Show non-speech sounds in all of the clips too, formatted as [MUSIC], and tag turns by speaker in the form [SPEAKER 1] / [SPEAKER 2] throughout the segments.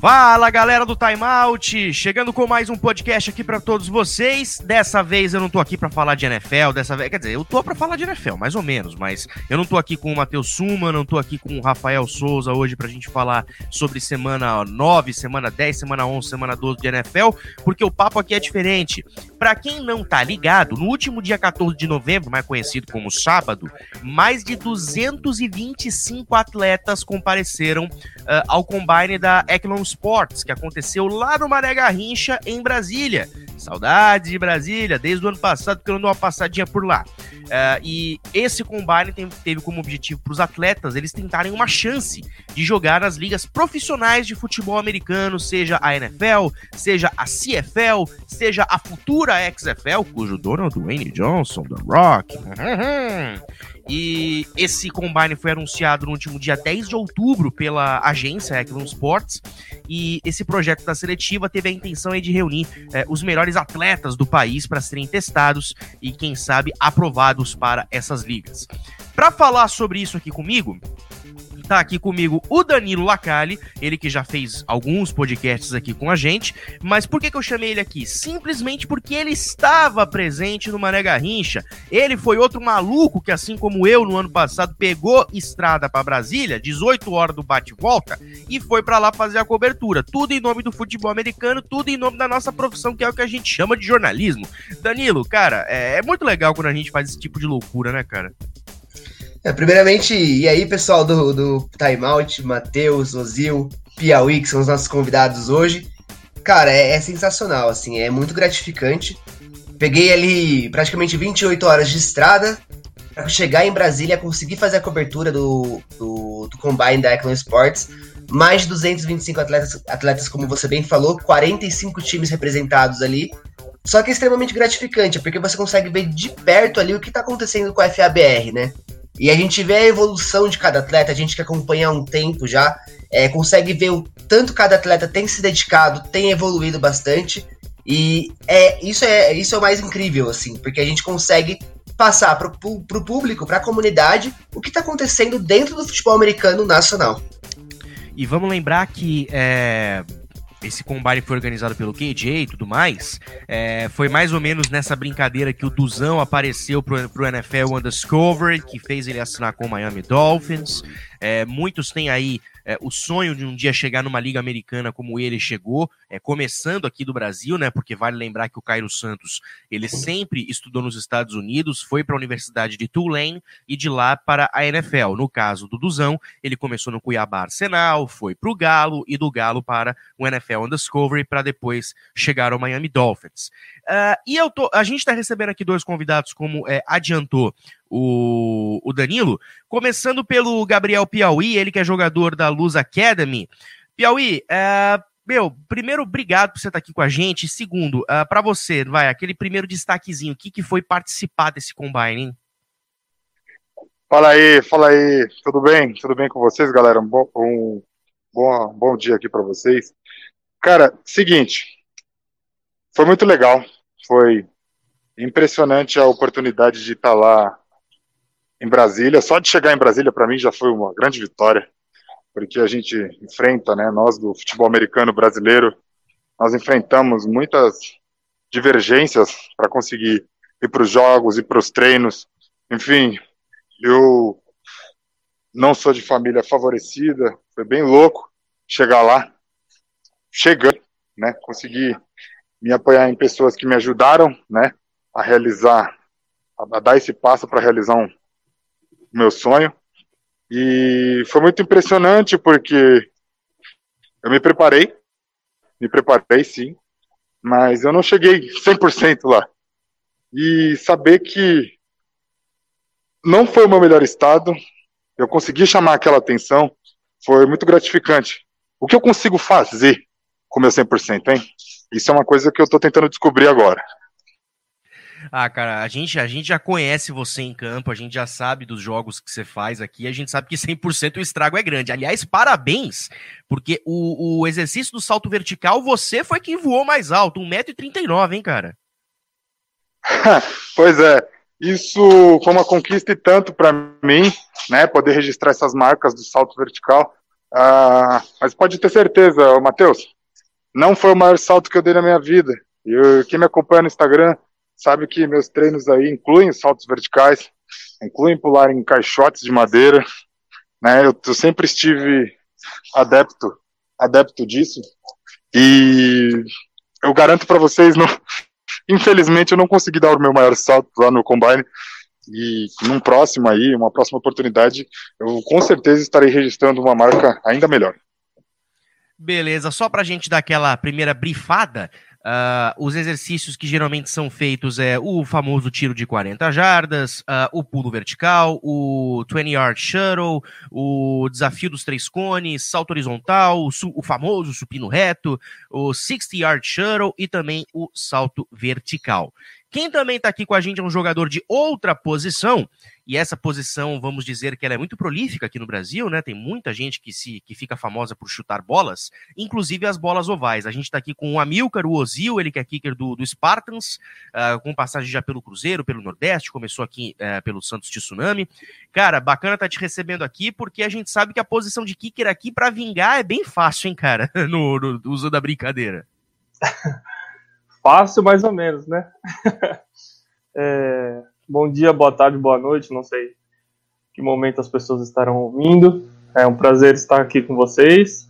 [SPEAKER 1] Fala galera do Time Out, chegando com mais um podcast aqui para todos vocês. Dessa vez eu não tô aqui para falar de NFL, dessa vez, quer dizer, eu tô para falar de NFL, mais ou menos, mas eu não tô aqui com o Matheus Suma, não tô aqui com o Rafael Souza hoje pra gente falar sobre semana 9, semana 10, semana 11, semana 12 de NFL, porque o papo aqui é diferente. Para quem não tá ligado, no último dia 14 de novembro, mais conhecido como sábado, mais de 225 atletas compareceram uh, ao combine da Eklund Sports, que aconteceu lá no Maré Garrincha, em Brasília. Saudades de Brasília, desde o ano passado que eu ando uma passadinha por lá. Uh, e esse combine tem, teve como objetivo para os atletas eles tentarem uma chance de jogar nas ligas profissionais de futebol americano, seja a NFL, seja a CFL, seja a futura XFL, cujo dono é o Dwayne Johnson, The Rock. [LAUGHS] E esse combine foi anunciado no último dia 10 de outubro pela agência Eklund Sports. E esse projeto da seletiva teve a intenção de reunir eh, os melhores atletas do país para serem testados e, quem sabe, aprovados para essas ligas. Para falar sobre isso aqui comigo, tá aqui comigo o Danilo Lacalle, ele que já fez alguns podcasts aqui com a gente. Mas por que, que eu chamei ele aqui? Simplesmente porque ele estava presente no Mané Garrincha. Ele foi outro maluco que, assim como eu no ano passado, pegou estrada para Brasília, 18 horas do bate-volta, e foi para lá fazer a cobertura. Tudo em nome do futebol americano, tudo em nome da nossa profissão, que é o que a gente chama de jornalismo. Danilo, cara, é, é muito legal quando a gente faz esse tipo de loucura, né, cara?
[SPEAKER 2] É, primeiramente, e aí, pessoal do, do Time Out, Matheus, Ozil, Piauí, que são os nossos convidados hoje. Cara, é, é, sensacional, assim, é muito gratificante. Peguei ali praticamente 28 horas de estrada para chegar em Brasília, conseguir fazer a cobertura do, do, do Combine da Eklund Sports. Mais de 225 atletas, atletas, como você bem falou, 45 times representados ali. Só que é extremamente gratificante, porque você consegue ver de perto ali o que está acontecendo com a FABR, né? E a gente vê a evolução de cada atleta, a gente que acompanha há um tempo já, é, consegue ver o tanto cada atleta tem se dedicado, tem evoluído bastante. E é isso é isso é o mais incrível, assim, porque a gente consegue passar para o público, para a comunidade, o que está acontecendo dentro do futebol americano nacional.
[SPEAKER 1] E vamos lembrar que é, esse combine foi organizado pelo KJ e tudo mais, é, foi mais ou menos nessa brincadeira que o Duzão apareceu pro, pro NFL Undiscovered, que fez ele assinar com o Miami Dolphins. É, muitos têm aí é, o sonho de um dia chegar numa liga americana como ele chegou, é, começando aqui do Brasil, né? Porque vale lembrar que o Cairo Santos ele sempre estudou nos Estados Unidos, foi para a Universidade de Tulane e de lá para a NFL. No caso do Duzão, ele começou no Cuiabá Arsenal, foi para o Galo e do Galo para o NFL Undiscovery para depois chegar ao Miami Dolphins. Uh, e eu tô, a gente está recebendo aqui dois convidados, como é, adiantou o, o Danilo, começando pelo Gabriel Piauí, ele que é jogador da Luz Academy. Piauí, uh, meu, primeiro, obrigado por você estar aqui com a gente. Segundo, uh, ah, para você, vai, aquele primeiro destaquezinho, o que, que foi participar desse combine, hein?
[SPEAKER 3] Fala aí, fala aí, tudo bem? Tudo bem com vocês, galera? Um bom, um bom, bom dia aqui para vocês. Cara, seguinte, foi muito legal, foi impressionante a oportunidade de estar lá em Brasília. Só de chegar em Brasília, para mim, já foi uma grande vitória, porque a gente enfrenta, né, nós do futebol americano brasileiro, nós enfrentamos muitas divergências para conseguir ir para os jogos, ir para os treinos. Enfim, eu não sou de família favorecida, foi bem louco chegar lá, chegando, né, conseguir me apoiar em pessoas que me ajudaram, né, a realizar, a, a dar esse passo para realizar um, meu sonho. E foi muito impressionante porque eu me preparei, me preparei sim, mas eu não cheguei 100% lá. E saber que não foi o meu melhor estado, eu consegui chamar aquela atenção, foi muito gratificante. O que eu consigo fazer com meu 100%, hein? Isso é uma coisa que eu estou tentando descobrir agora.
[SPEAKER 1] Ah, cara, a gente, a gente já conhece você em campo, a gente já sabe dos jogos que você faz aqui, a gente sabe que 100% o estrago é grande. Aliás, parabéns, porque o, o exercício do salto vertical, você foi quem voou mais alto, 1,39m, hein, cara? [LAUGHS]
[SPEAKER 3] pois é, isso foi uma conquista e tanto para mim, né, poder registrar essas marcas do salto vertical, Ah, mas pode ter certeza, Matheus, não foi o maior salto que eu dei na minha vida. E quem me acompanha no Instagram sabe que meus treinos aí incluem saltos verticais, incluem pular em caixotes de madeira, né? Eu, eu sempre estive adepto, adepto disso. E eu garanto para vocês, não, [LAUGHS] infelizmente eu não consegui dar o meu maior salto lá no combine. E num próximo aí, uma próxima oportunidade, eu com certeza estarei registrando uma marca ainda melhor.
[SPEAKER 1] Beleza, só para a gente dar aquela primeira brifada, Uh, os exercícios que geralmente são feitos é o famoso tiro de 40 jardas, uh, o pulo vertical, o 20 yard shuttle, o desafio dos três cones, salto horizontal, o, o famoso supino reto, o 60 yard shuttle e também o salto vertical. Quem também está aqui com a gente é um jogador de outra posição, e essa posição, vamos dizer que ela é muito prolífica aqui no Brasil, né? Tem muita gente que se que fica famosa por chutar bolas, inclusive as bolas ovais. A gente está aqui com o Amilcar, o Ozil, ele que é kicker do, do Spartans, uh, com passagem já pelo Cruzeiro, pelo Nordeste, começou aqui uh, pelo Santos Tsunami. Cara, bacana tá te recebendo aqui, porque a gente sabe que a posição de kicker aqui para vingar é bem fácil, hein, cara? [LAUGHS] No, no uso da brincadeira. [LAUGHS]
[SPEAKER 4] Fácil, mais ou menos, né? [LAUGHS] é, bom dia, boa tarde, boa noite, não sei que momento as pessoas estarão ouvindo. É um prazer estar aqui com vocês.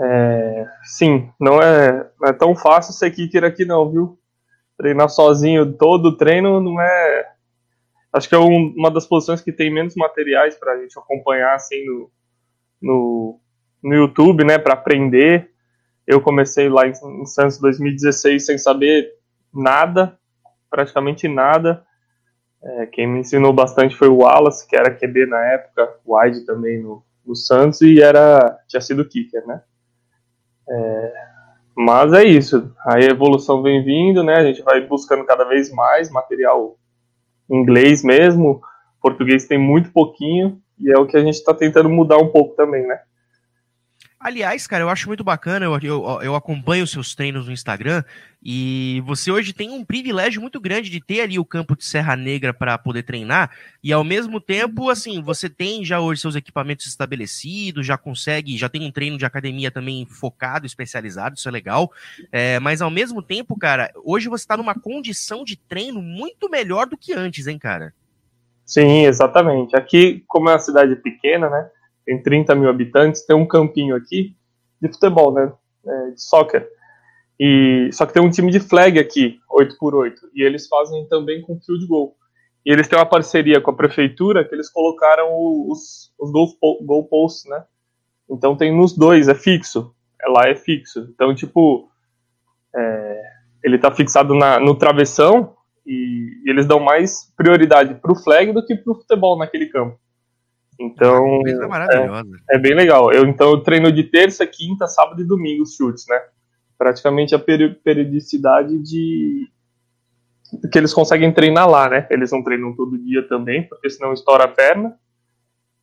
[SPEAKER 4] É, sim, não é, não é tão fácil ser kicker aqui não, viu? Treinar sozinho todo o treino não é... Acho que é um, uma das posições que tem menos materiais para a gente acompanhar assim no, no, no YouTube, né, para aprender. Eu comecei lá em, em Santos 2016 sem saber nada, praticamente nada. É, quem me ensinou bastante foi o Wallace, que era QB na época, Wide também no, no Santos, e era tinha sido kicker, né? É, mas é isso. A evolução vem vindo, né? A gente vai buscando cada vez mais material inglês mesmo. Português tem muito pouquinho, e é o que a gente está tentando mudar um pouco também, né?
[SPEAKER 1] Aliás, cara, eu acho muito bacana, eu, eu, eu, acompanho os seus treinos no Instagram e você hoje tem um privilégio muito grande de ter ali o campo de Serra Negra para poder treinar e ao mesmo tempo, assim, você tem já hoje seus equipamentos estabelecidos, já consegue, já tem um treino de academia também focado, especializado, isso é legal, é, mas ao mesmo tempo, cara, hoje você está numa condição de treino muito melhor do que antes, hein, cara?
[SPEAKER 4] Sim, exatamente. Aqui, como é uma cidade pequena, né? Tem 30 mil habitantes, tem um campinho aqui de futebol, né? É, de soccer. E, só que tem um time de flag aqui, 8x8, e eles fazem também com field goal. E eles têm uma parceria com a prefeitura que eles colocaram os, os goal, goal posts, né? Então tem nos dois, é fixo. É, lá é fixo. Então, tipo, é, ele tá fixado na, no travessão e, e eles dão mais prioridade pro flag do que pro futebol naquele campo. Então.
[SPEAKER 1] É
[SPEAKER 4] é, bem legal. Eu então eu treino de terça, quinta, sábado e domingo os chutes, né? Praticamente a periodicidade de que eles conseguem treinar lá, né? Eles não treinam todo dia também, porque senão estoura a perna.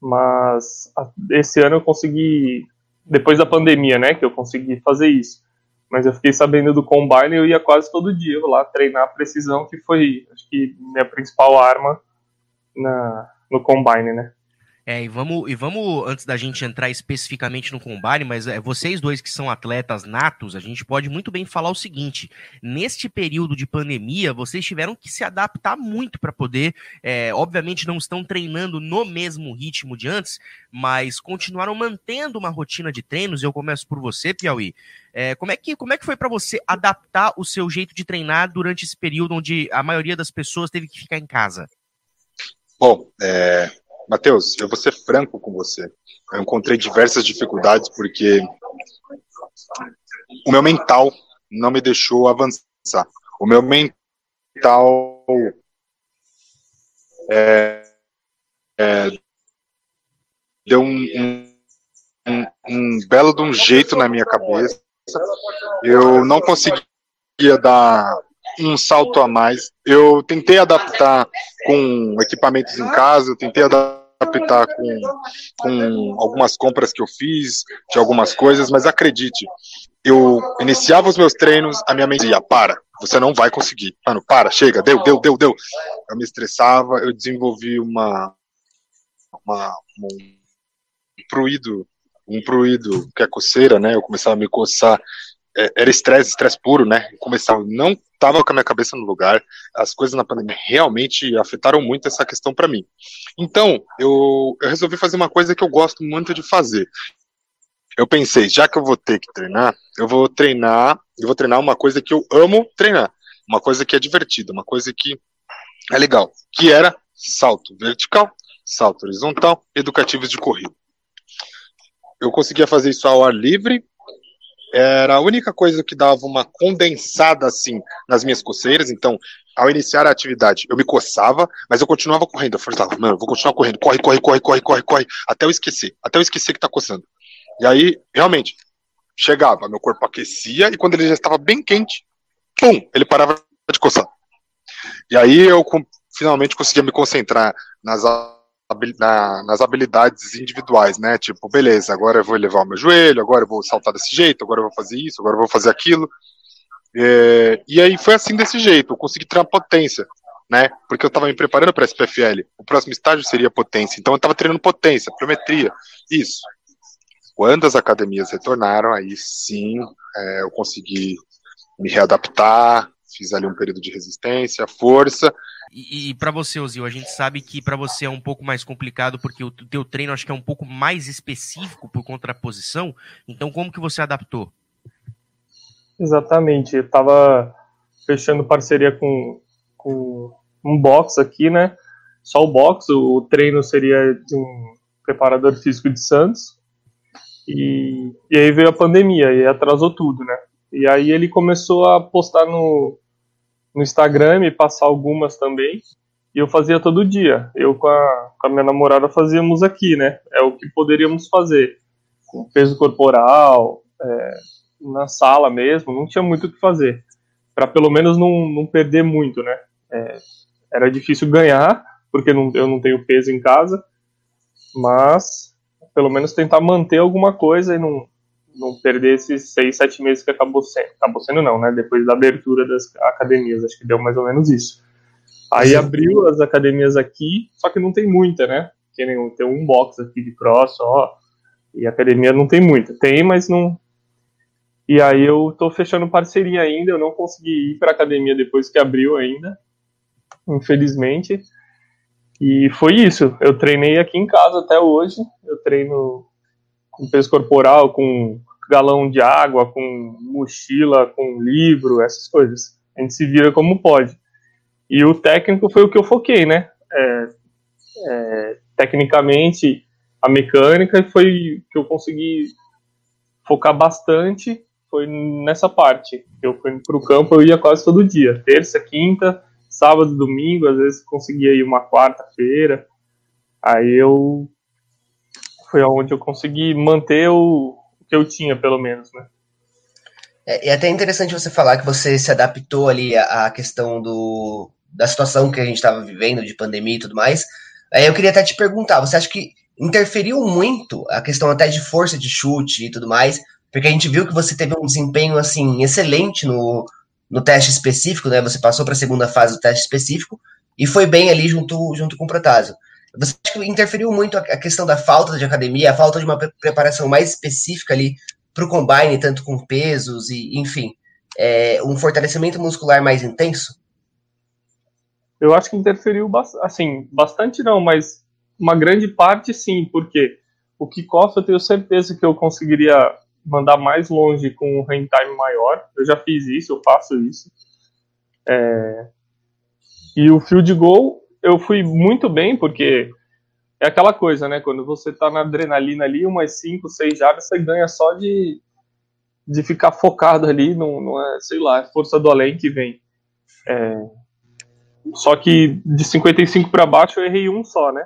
[SPEAKER 4] Mas esse ano eu consegui, depois da pandemia, né? Que eu consegui fazer isso. Mas eu fiquei sabendo do combine e eu ia quase todo dia lá treinar a precisão, que foi, acho que, minha principal arma na, no combine, né?
[SPEAKER 1] É, e vamos, e vamos, antes da gente entrar especificamente no combate, mas é, vocês dois que são atletas natos, a gente pode muito bem falar o seguinte: neste período de pandemia, vocês tiveram que se adaptar muito para poder, é, obviamente não estão treinando no mesmo ritmo de antes, mas continuaram mantendo uma rotina de treinos. Eu começo por você, Piauí. É, como, é que, como é que foi para você adaptar o seu jeito de treinar durante esse período onde a maioria das pessoas teve que ficar em casa?
[SPEAKER 3] Bom, é, Matheus, eu vou ser franco com você. Eu encontrei diversas dificuldades porque o meu mental não me deixou avançar. O meu mental é, é, deu um, um, um, belo de um jeito na minha cabeça. Eu não conseguia dar um salto a mais. Eu tentei adaptar com equipamentos em casa, eu tentei adaptar com, com algumas compras que eu fiz, de algumas coisas, mas acredite, eu iniciava os meus treinos, a minha mente dizia, para, você não vai conseguir. Mano, para, chega, deu, deu, deu, deu. Eu me estressava, eu desenvolvi uma, uma um fluido, um pruído que é coceira, né? Eu começava a me coçar, era estresse, estresse puro, né? Começava, não estava com a minha cabeça no lugar. As coisas na pandemia realmente afetaram muito essa questão para mim. Então, eu, eu resolvi fazer uma coisa que eu gosto muito de fazer. Eu pensei, já que eu vou ter que treinar, eu vou treinar, eu vou treinar uma coisa que eu amo treinar, uma coisa que é divertida, uma coisa que é legal, que era salto vertical, salto horizontal, educativos de corrida. Eu conseguia fazer isso ao ar livre, era a única coisa que dava uma condensada assim nas minhas coceiras. Então, ao iniciar a atividade, eu me coçava, mas eu continuava correndo. Eu falava, mano, vou continuar correndo, corre, corre, corre, corre, corre, corre, até eu esquecer, até eu esquecer que tá coçando. E aí, realmente, chegava, meu corpo aquecia e quando ele já estava bem quente, pum, ele parava de coçar. E aí eu finalmente conseguia me concentrar nas na, nas habilidades individuais, né? Tipo, beleza, agora eu vou elevar o meu joelho, agora eu vou saltar desse jeito, agora eu vou fazer isso, agora eu vou fazer aquilo. É, e aí foi assim desse jeito, eu consegui uma potência, né? Porque eu estava me preparando para SPFL. O próximo estágio seria potência, então eu estava treinando potência, pliometria, isso. Quando as academias retornaram, aí sim é, eu consegui me readaptar, fiz ali um período de resistência, força,
[SPEAKER 1] e, e para você, Ozil, a gente sabe que para você é um pouco mais complicado porque o teu treino acho que é um pouco mais específico por contraposição. Então, como que você adaptou?
[SPEAKER 4] Exatamente. Eu estava fechando parceria com, com um box aqui, né? Só o box. O treino seria de um preparador físico de Santos. E, e aí veio a pandemia e atrasou tudo, né? E aí ele começou a postar no, no Instagram e passar algumas também. E eu fazia todo dia. Eu com a, com a minha namorada fazíamos aqui, né? É o que poderíamos fazer. Com peso corporal, é, na sala mesmo, não tinha muito o que fazer. Para pelo menos não, não perder muito, né? É, era difícil ganhar, porque não, eu não tenho peso em casa, mas pelo menos tentar manter alguma coisa e não, não perder esses seis, sete meses que acabou sendo. Acabou sendo não, né? Depois da abertura das academias, acho que deu mais ou menos isso. Aí abriu as academias aqui, só que não tem muita, né? Tem, tem um box aqui de cross só, e academia não tem muita. Tem, mas não. E aí eu tô fechando parceria ainda, eu não consegui ir pra academia depois que abriu ainda, infelizmente. E foi isso. Eu treinei aqui em casa até hoje. Eu treino com peso corporal, com galão de água, com mochila, com livro, essas coisas. A gente se vira como pode. E o técnico foi o que eu foquei, né? É, é, tecnicamente, a mecânica foi que eu consegui focar bastante foi nessa parte. Eu fui pro campo, eu ia quase todo dia, terça, quinta, sábado, domingo, às vezes conseguia ir uma quarta-feira. Aí eu foi onde eu consegui manter o, que eu tinha, pelo menos, né?
[SPEAKER 2] É, é até interessante você falar que você se adaptou ali à, à questão do, da situação que a gente estava vivendo, de pandemia e tudo mais. Aí eu queria até te perguntar, você acha que interferiu muito a questão até de força de chute e tudo mais? Porque a gente viu que você teve um desempenho, assim, excelente no, no teste específico, né? Você passou para a segunda fase do teste específico e foi bem ali junto, junto com o Protásio. Você acha que interferiu muito a questão da falta de academia, a falta de uma preparação mais específica ali para o combine, tanto com pesos e, enfim, é, um fortalecimento muscular mais intenso?
[SPEAKER 4] Eu acho que interferiu, assim, bastante não, mas uma grande parte sim, porque o kickoff eu tenho certeza que eu conseguiria mandar mais longe com um hand time maior. Eu já fiz isso, eu faço isso. É... E o field goal eu fui muito bem, porque é aquela coisa, né? Quando você tá na adrenalina ali, umas 5, 6 jardas, você ganha só de, de ficar focado ali, não, não é, sei lá, é força do além que vem. É, só que de 55 para baixo eu errei um só, né?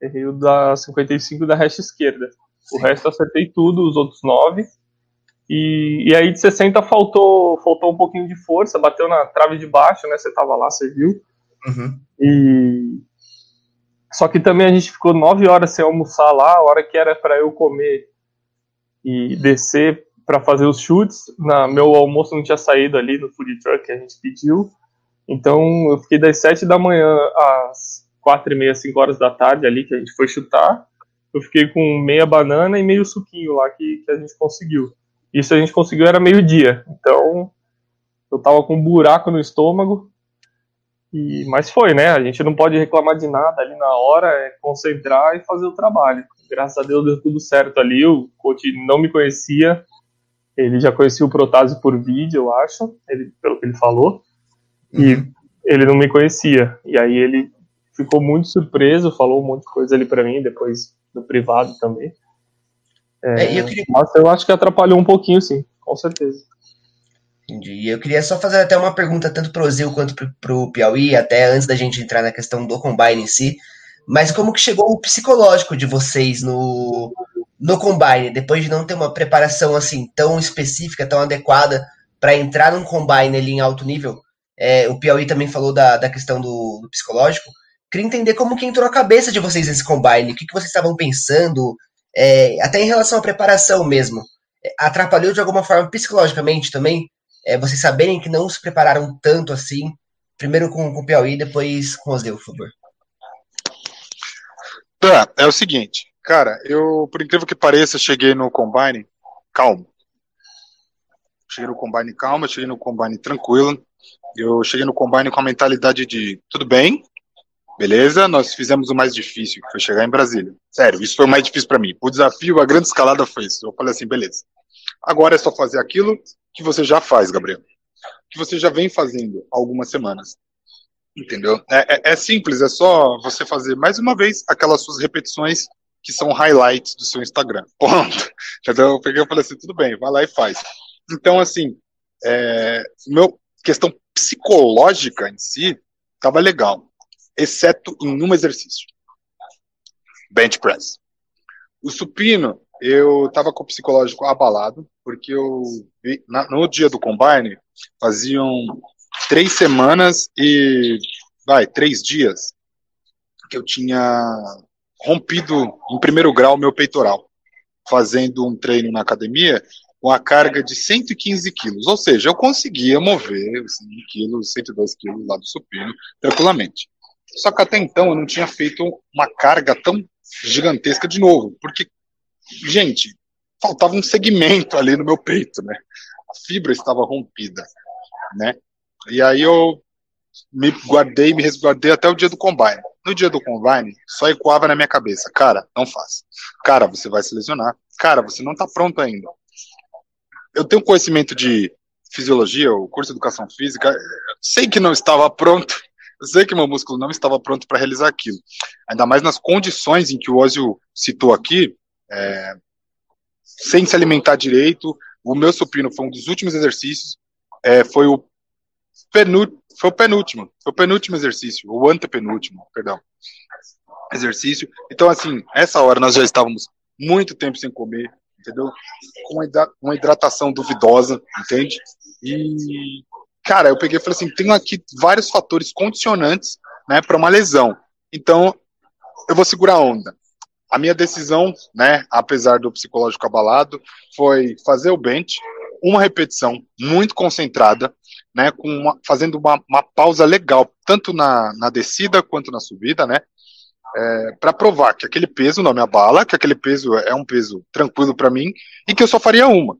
[SPEAKER 4] Errei o da 55 da hash esquerda. O Sim. resto eu acertei tudo, os outros 9. E, e aí de 60 faltou, faltou um pouquinho de força, bateu na trave de baixo, né? Você tava lá, você viu. Uhum. E só que também a gente ficou nove horas sem almoçar lá, a hora que era para eu comer e descer para fazer os chutes. Na, meu almoço não tinha saído ali no food truck que a gente pediu. Então eu fiquei das sete da manhã às quatro e meia, cinco horas da tarde ali que a gente foi chutar. eu fiquei com meia banana e meio suquinho lá que, que a gente conseguiu. Isso a gente conseguiu era meio-dia. Então, eu tava com um buraco no estômago. E, mas foi, né? A gente não pode reclamar de nada ali na hora, é concentrar e fazer o trabalho. Graças a Deus deu tudo certo ali. O coach não me conhecia, ele já conhecia o Protásio por vídeo, eu acho, ele, pelo que ele falou. E uhum. ele não me conhecia. E aí ele ficou muito surpreso, falou um monte de coisa ali para mim, depois no privado também. É, é, eu queria... Mas eu acho que atrapalhou um pouquinho, sim, com certeza.
[SPEAKER 2] Entendi. E eu queria só fazer até uma pergunta, tanto para o Zil quanto para o Piauí, até antes da gente entrar na questão do Combine em si. Mas como que chegou o psicológico de vocês no, no Combine, depois de não ter uma preparação assim tão específica, tão adequada para entrar num Combine ali em alto nível? É, o Piauí também falou da, da questão do, do psicológico. Queria entender como que entrou a cabeça de vocês nesse combine, o que, que vocês estavam pensando, é, até em relação à preparação mesmo. É, atrapalhou de alguma forma psicologicamente também? É, vocês saberem que não se prepararam tanto assim, primeiro com, com o Piauí, depois com o Osdeu, por favor.
[SPEAKER 3] Tá, é o seguinte, cara, eu, por incrível que pareça, cheguei no Combine calmo. Cheguei no Combine calmo, cheguei no Combine tranquilo. Eu cheguei no Combine com a mentalidade de tudo bem, Beleza? Nós fizemos o mais difícil, que foi chegar em Brasília. Sério, isso foi o mais difícil para mim. O desafio, a grande escalada foi isso. Eu falei assim, beleza. Agora é só fazer aquilo que você já faz, Gabriel. Que você já vem fazendo algumas semanas. Entendeu? É, é, é simples, é só você fazer mais uma vez aquelas suas repetições que são highlights do seu Instagram. [LAUGHS] Ponto. Então eu peguei e falei assim, tudo bem, vai lá e faz. Então, assim, é, meu, questão psicológica em si, tava legal exceto em um exercício: bench press. O supino, eu estava com o psicológico abalado, porque eu vi, na, no dia do combine faziam três semanas e vai três dias que eu tinha rompido em primeiro grau meu peitoral, fazendo um treino na academia com a carga de 115 quilos, ou seja, eu conseguia mover 100 quilos, 102 quilos lá do supino tranquilamente. Só que até então eu não tinha feito uma carga tão gigantesca de novo, porque, gente, faltava um segmento ali no meu peito, né? A fibra estava rompida, né? E aí eu me guardei, me resguardei até o dia do combine. No dia do combine, só ecoava na minha cabeça, cara, não faça. Cara, você vai se lesionar. Cara, você não está pronto ainda. Eu tenho conhecimento de fisiologia, o curso de educação física, sei que não estava pronto, eu sei que meu músculo não estava pronto para realizar aquilo. Ainda mais nas condições em que o Ozio citou aqui, é, sem se alimentar direito. O meu supino foi um dos últimos exercícios. É, foi, o foi o penúltimo. Foi o penúltimo exercício. O antepenúltimo, perdão. Exercício. Então, assim, essa hora nós já estávamos muito tempo sem comer, entendeu? Com uma hidratação duvidosa, entende? E cara, eu peguei e falei assim, tenho aqui vários fatores condicionantes, né, para uma lesão. Então, eu vou segurar a onda. A minha decisão, né, apesar do psicológico abalado, foi fazer o bench, uma repetição muito concentrada, né, com uma, fazendo uma, uma, pausa legal, tanto na, na descida quanto na subida, né, é, para provar que aquele peso não me abala, que aquele peso é um peso tranquilo para mim e que eu só faria uma,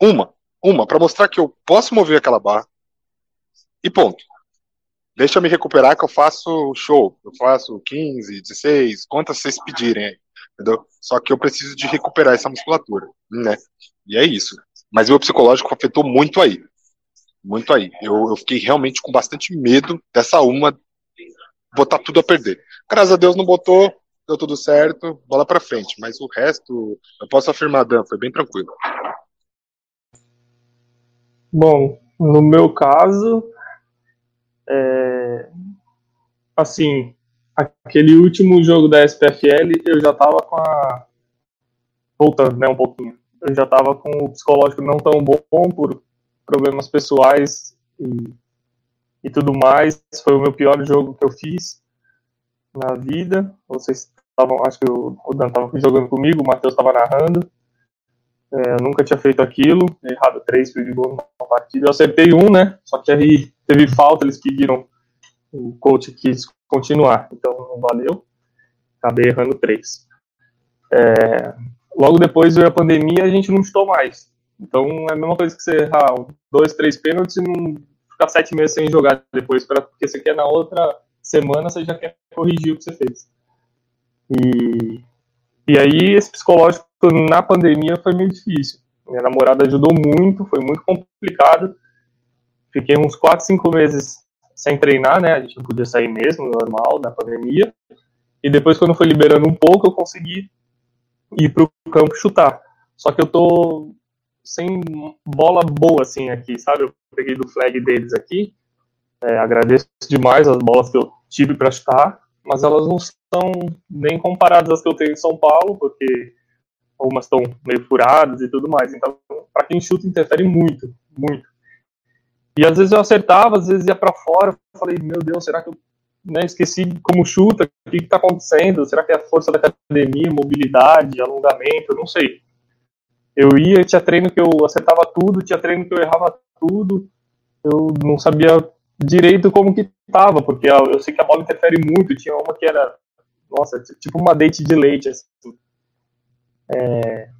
[SPEAKER 3] uma, uma, para mostrar que eu posso mover aquela barra, e ponto. Deixa eu me recuperar que eu faço show. Eu faço 15, 16, quantas vocês pedirem aí. Entendeu? Só que eu preciso de recuperar essa musculatura, né? E é isso. Mas o meu psicológico afetou muito aí. Muito aí. Eu, eu fiquei realmente com bastante medo dessa uma botar tudo a perder. Graças a Deus não botou, deu tudo certo, bola para frente. Mas o resto, eu posso afirmar, Dan, foi bem tranquilo.
[SPEAKER 4] Bom, no meu caso, é, assim, aquele último jogo da SPFL, eu já tava com a. Voltando, né, um pouquinho. Eu já tava com o psicológico não tão bom por problemas pessoais e, e tudo mais. Foi o meu pior jogo que eu fiz na vida. Vocês estavam, acho que o, Dan tava jogando comigo, o Matheus tava narrando. É, eu nunca tinha feito aquilo, errado três de gol numa partida. Eu acertei um, né? Só que aí teve falta, eles pediram, o coach quis continuar, então valeu. Acabei errando três. É, logo depois veio a pandemia, a gente não chutou mais. Então é a mesma coisa que você errar dois, três pênaltis e não ficar sete meses sem jogar depois, pra, porque você quer na outra semana você já quer corrigir o que você fez. E, e aí esse psicológico na pandemia foi meio difícil. Minha namorada ajudou muito, foi muito complicado. Fiquei uns quatro, cinco meses sem treinar, né? A gente não podia sair mesmo, normal, na pandemia. E depois, quando foi liberando um pouco, eu consegui ir pro campo chutar. Só que eu tô sem bola boa, assim, aqui, sabe? Eu peguei do flag deles aqui. É, agradeço demais as bolas que eu tive para chutar, mas elas não são nem comparadas às que eu tenho em São Paulo, porque algumas estão meio furadas e tudo mais. Então, para quem chuta, interfere muito, muito. E às vezes eu acertava, às vezes ia para fora. Eu falei, meu Deus, será que eu né, esqueci como chuta? O que está acontecendo? Será que é a força da academia, mobilidade, alongamento? Eu não sei. Eu ia, tinha treino que eu acertava tudo, tinha treino que eu errava tudo. Eu não sabia direito como que estava, porque eu sei que a bola interfere muito. Tinha uma que era, nossa, tipo uma date de leite, assim. É...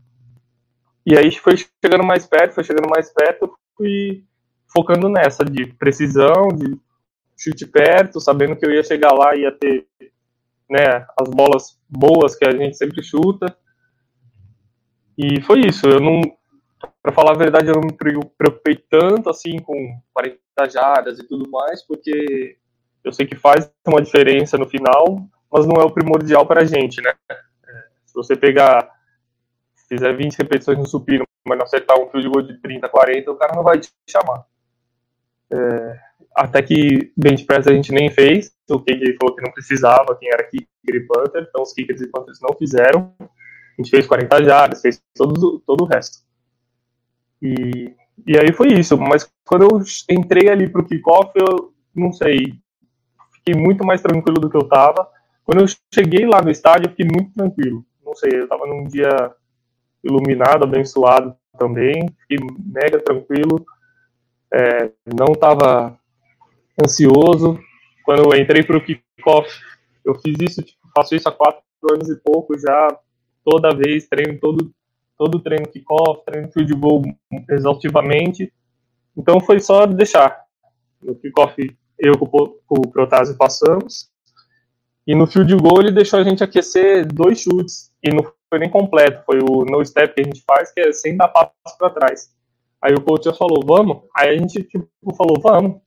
[SPEAKER 4] E aí foi chegando mais perto, foi chegando mais perto, fui focando nessa, de precisão, de chute perto, sabendo que eu ia chegar lá e ia ter né, as bolas boas que a gente sempre chuta. E foi isso. Eu não, para falar a verdade, eu não me preocupei tanto assim com 40 jardas e tudo mais, porque eu sei que faz uma diferença no final, mas não é o primordial para a gente, né? Se você pegar, fizer 20 repetições no supino, mas não acertar um field goal de 30, 40, o cara não vai te chamar. É, até que bench press a gente nem fez, o KJ falou que não precisava, quem era kicker e punter, então os kickers e punters não fizeram. A gente fez 40 jardas, fez todo, todo o resto. E, e aí foi isso, mas quando eu entrei ali pro kickoff, eu não sei, fiquei muito mais tranquilo do que eu tava. Quando eu cheguei lá no estádio, eu fiquei muito tranquilo. Não sei, eu tava num dia iluminado, abençoado também, fiquei mega tranquilo é, não estava ansioso. Quando eu entrei para o kickoff, eu fiz isso, tipo, faço isso há quatro anos e pouco já, toda vez, treino todo, todo treino kickoff, treino field goal exaustivamente. Então foi só deixar. No kickoff eu com o Protásio passamos. E no field goal ele deixou a gente aquecer dois chutes. E não foi nem completo, foi o no step que a gente faz, que é sem dar passo para trás. Aí o coach falou, vamos. Aí a gente tipo, falou, vamos.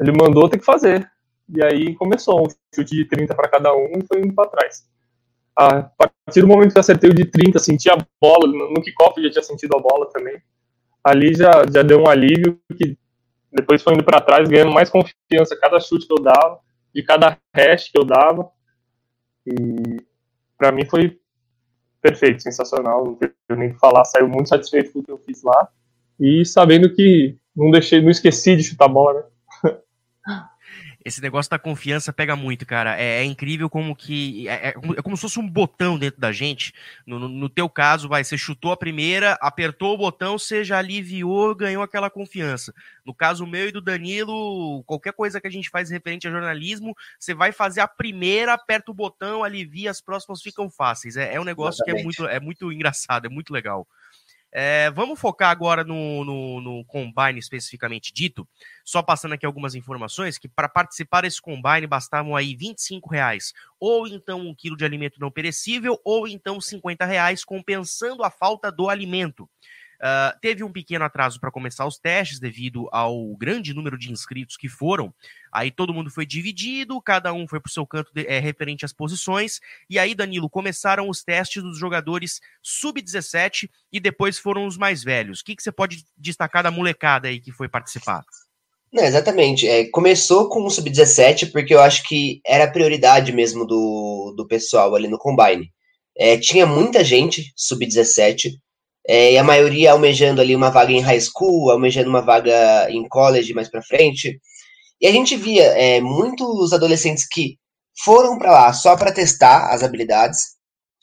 [SPEAKER 4] Ele mandou ter que fazer. E aí começou um chute de 30 para cada um e foi indo para trás. A partir do momento que eu acertei o de 30, senti a bola, no kickoff já tinha sentido a bola também. Ali já, já deu um alívio que depois foi indo para trás, ganhando mais confiança cada chute que eu dava, de cada hash que eu dava. E para mim foi perfeito, sensacional, não tenho nem o que falar, saiu muito satisfeito com o que eu fiz lá e sabendo que não deixei, não esqueci de chutar a bola, né?
[SPEAKER 1] Esse negócio da confiança pega muito, cara. É, é incrível como que. É, é, é, como se fosse um botão dentro da gente. No, no, no, teu caso, vai, você chutou a primeira, apertou o botão, você já aliviou, ganhou aquela confiança. No caso meu e do Danilo, qualquer coisa que a gente faz referente a jornalismo, você vai fazer a primeira, aperta o botão, alivia, as próximas ficam fáceis. É, é um negócio Exatamente. que é muito, é muito engraçado, é muito legal. É, vamos focar agora no, no, no, Combine especificamente dito, só passando aqui algumas informações, que para participar desse Combine bastavam aí 25 reais, ou então um quilo de alimento não perecível, ou então 50 reais, compensando a falta do alimento. Uh, teve um pequeno atraso para começar os testes devido ao grande número de inscritos que foram. Aí todo mundo foi dividido, cada um foi para o seu canto de, é, referente às posições. E aí, Danilo, começaram os testes dos jogadores sub-17 e depois foram os mais velhos. O que, que você pode destacar da molecada aí que foi participar?
[SPEAKER 2] Não, exatamente. É, começou com o sub-17 porque eu acho que era a prioridade mesmo do, do pessoal ali no Combine. É, tinha muita gente sub-17 é, e a maioria almejando ali uma vaga em high school, almejando uma vaga em college mais para frente. E a gente via é, muitos adolescentes que foram para lá só para testar as habilidades.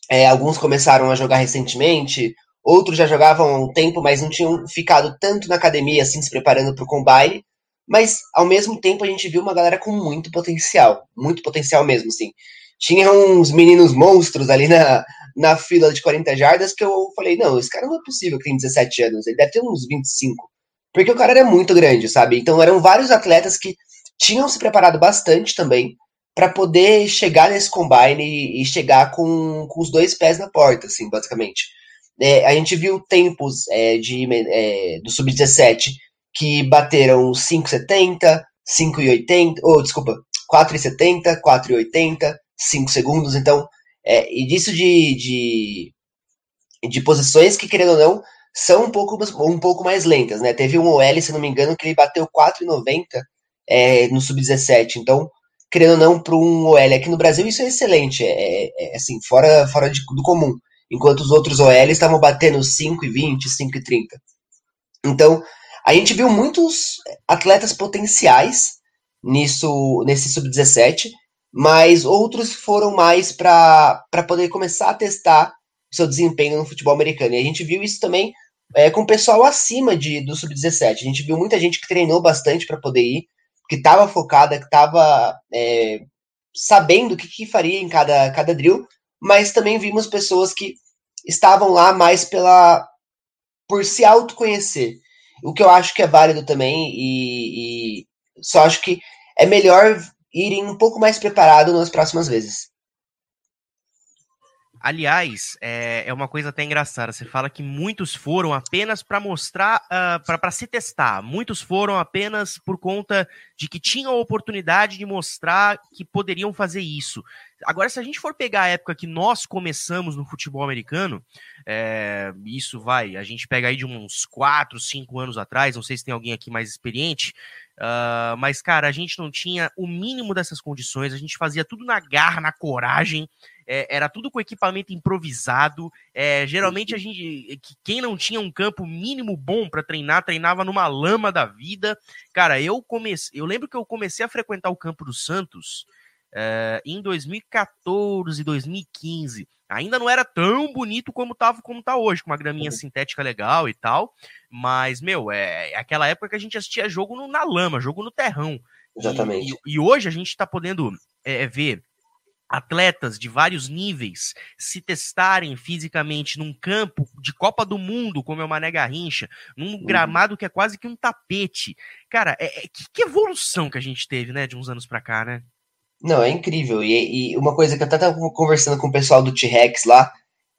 [SPEAKER 2] É, alguns começaram a jogar recentemente, outros já jogavam há um tempo, mas não tinham ficado tanto na academia assim se preparando para o combine. Mas ao mesmo tempo a gente viu uma galera com muito potencial, muito potencial mesmo, assim. Tinha uns meninos monstros ali na, na fila de 40 jardas que eu falei, não, esse cara não é possível que tem 17 anos, ele deve ter uns 25. Porque o cara era muito grande, sabe? Então eram vários atletas que tinham se preparado bastante também para poder chegar nesse combine e, chegar com, com os dois pés na porta, assim, basicamente. É, a gente viu tempos é, de, é, do Sub-17 que bateram 5,70, 5,80, ou oh, desculpa, 4,70, 4,80, 5 segundos. Então, é, e disso de, de, de posições que, querendo ou não, são um pouco, um pouco mais lentas, né? Teve um OL, se não me engano, que ele bateu 4,90 é, no Sub-17. Então, querendo ou não, para um OL aqui no Brasil, isso é excelente. É, é, é assim, fora, fora de, do comum. Enquanto os outros OL estavam batendo 5,20, 5,30. Então, a gente viu muitos atletas potenciais nisso nesse sub-17, mas outros foram mais para poder começar a testar seu desempenho no futebol americano. E a gente viu isso também é, com o pessoal acima de, do sub-17. A gente viu muita gente que treinou bastante para poder ir, que estava focada, que estava é, sabendo o que, que, faria em cada, cada drill, mas também vimos pessoas que estavam lá mais pela por se autoconhecer. O que eu acho que é válido também, e, e só acho que é melhor irem um pouco mais preparado nas próximas vezes.
[SPEAKER 1] Aliás, é, é, uma coisa até engraçada. Você fala que muitos foram apenas para mostrar, uh, ah, para se testar. Muitos foram apenas por conta de que tinham a oportunidade de mostrar que poderiam fazer isso. Agora, se a gente for pegar a época que nós começamos no futebol americano, é, isso vai, a gente pega aí de uns 4, 5 anos atrás, não sei se tem alguém aqui mais experiente, Uh, mas, cara, a gente não tinha o mínimo dessas condições, a gente fazia tudo na garra, na coragem, é, era tudo com equipamento improvisado. É, geralmente a gente, quem não tinha um campo mínimo bom para treinar, treinava numa lama da vida. Cara, eu comecei, eu lembro que eu comecei a frequentar o campo do Santos é, em 2014, 2015 ainda não era tão bonito como tava como tá hoje, com uma graminha uhum. sintética legal e tal. Mas, meu, é, é aquela época que a gente assistia jogo no, na lama, jogo no terrão.
[SPEAKER 2] Exatamente.
[SPEAKER 1] E, e, e hoje a gente está podendo é, é, ver atletas de vários níveis se testarem fisicamente num campo de Copa do Mundo, como é o Mané Garrincha, num uhum. gramado que é quase que um tapete. Cara, é, é, que, que evolução que a gente teve, né, de uns anos para cá, né?
[SPEAKER 2] Não, é incrível. E, e, uma coisa que eu até estava conversando com o pessoal do T-Rex lá,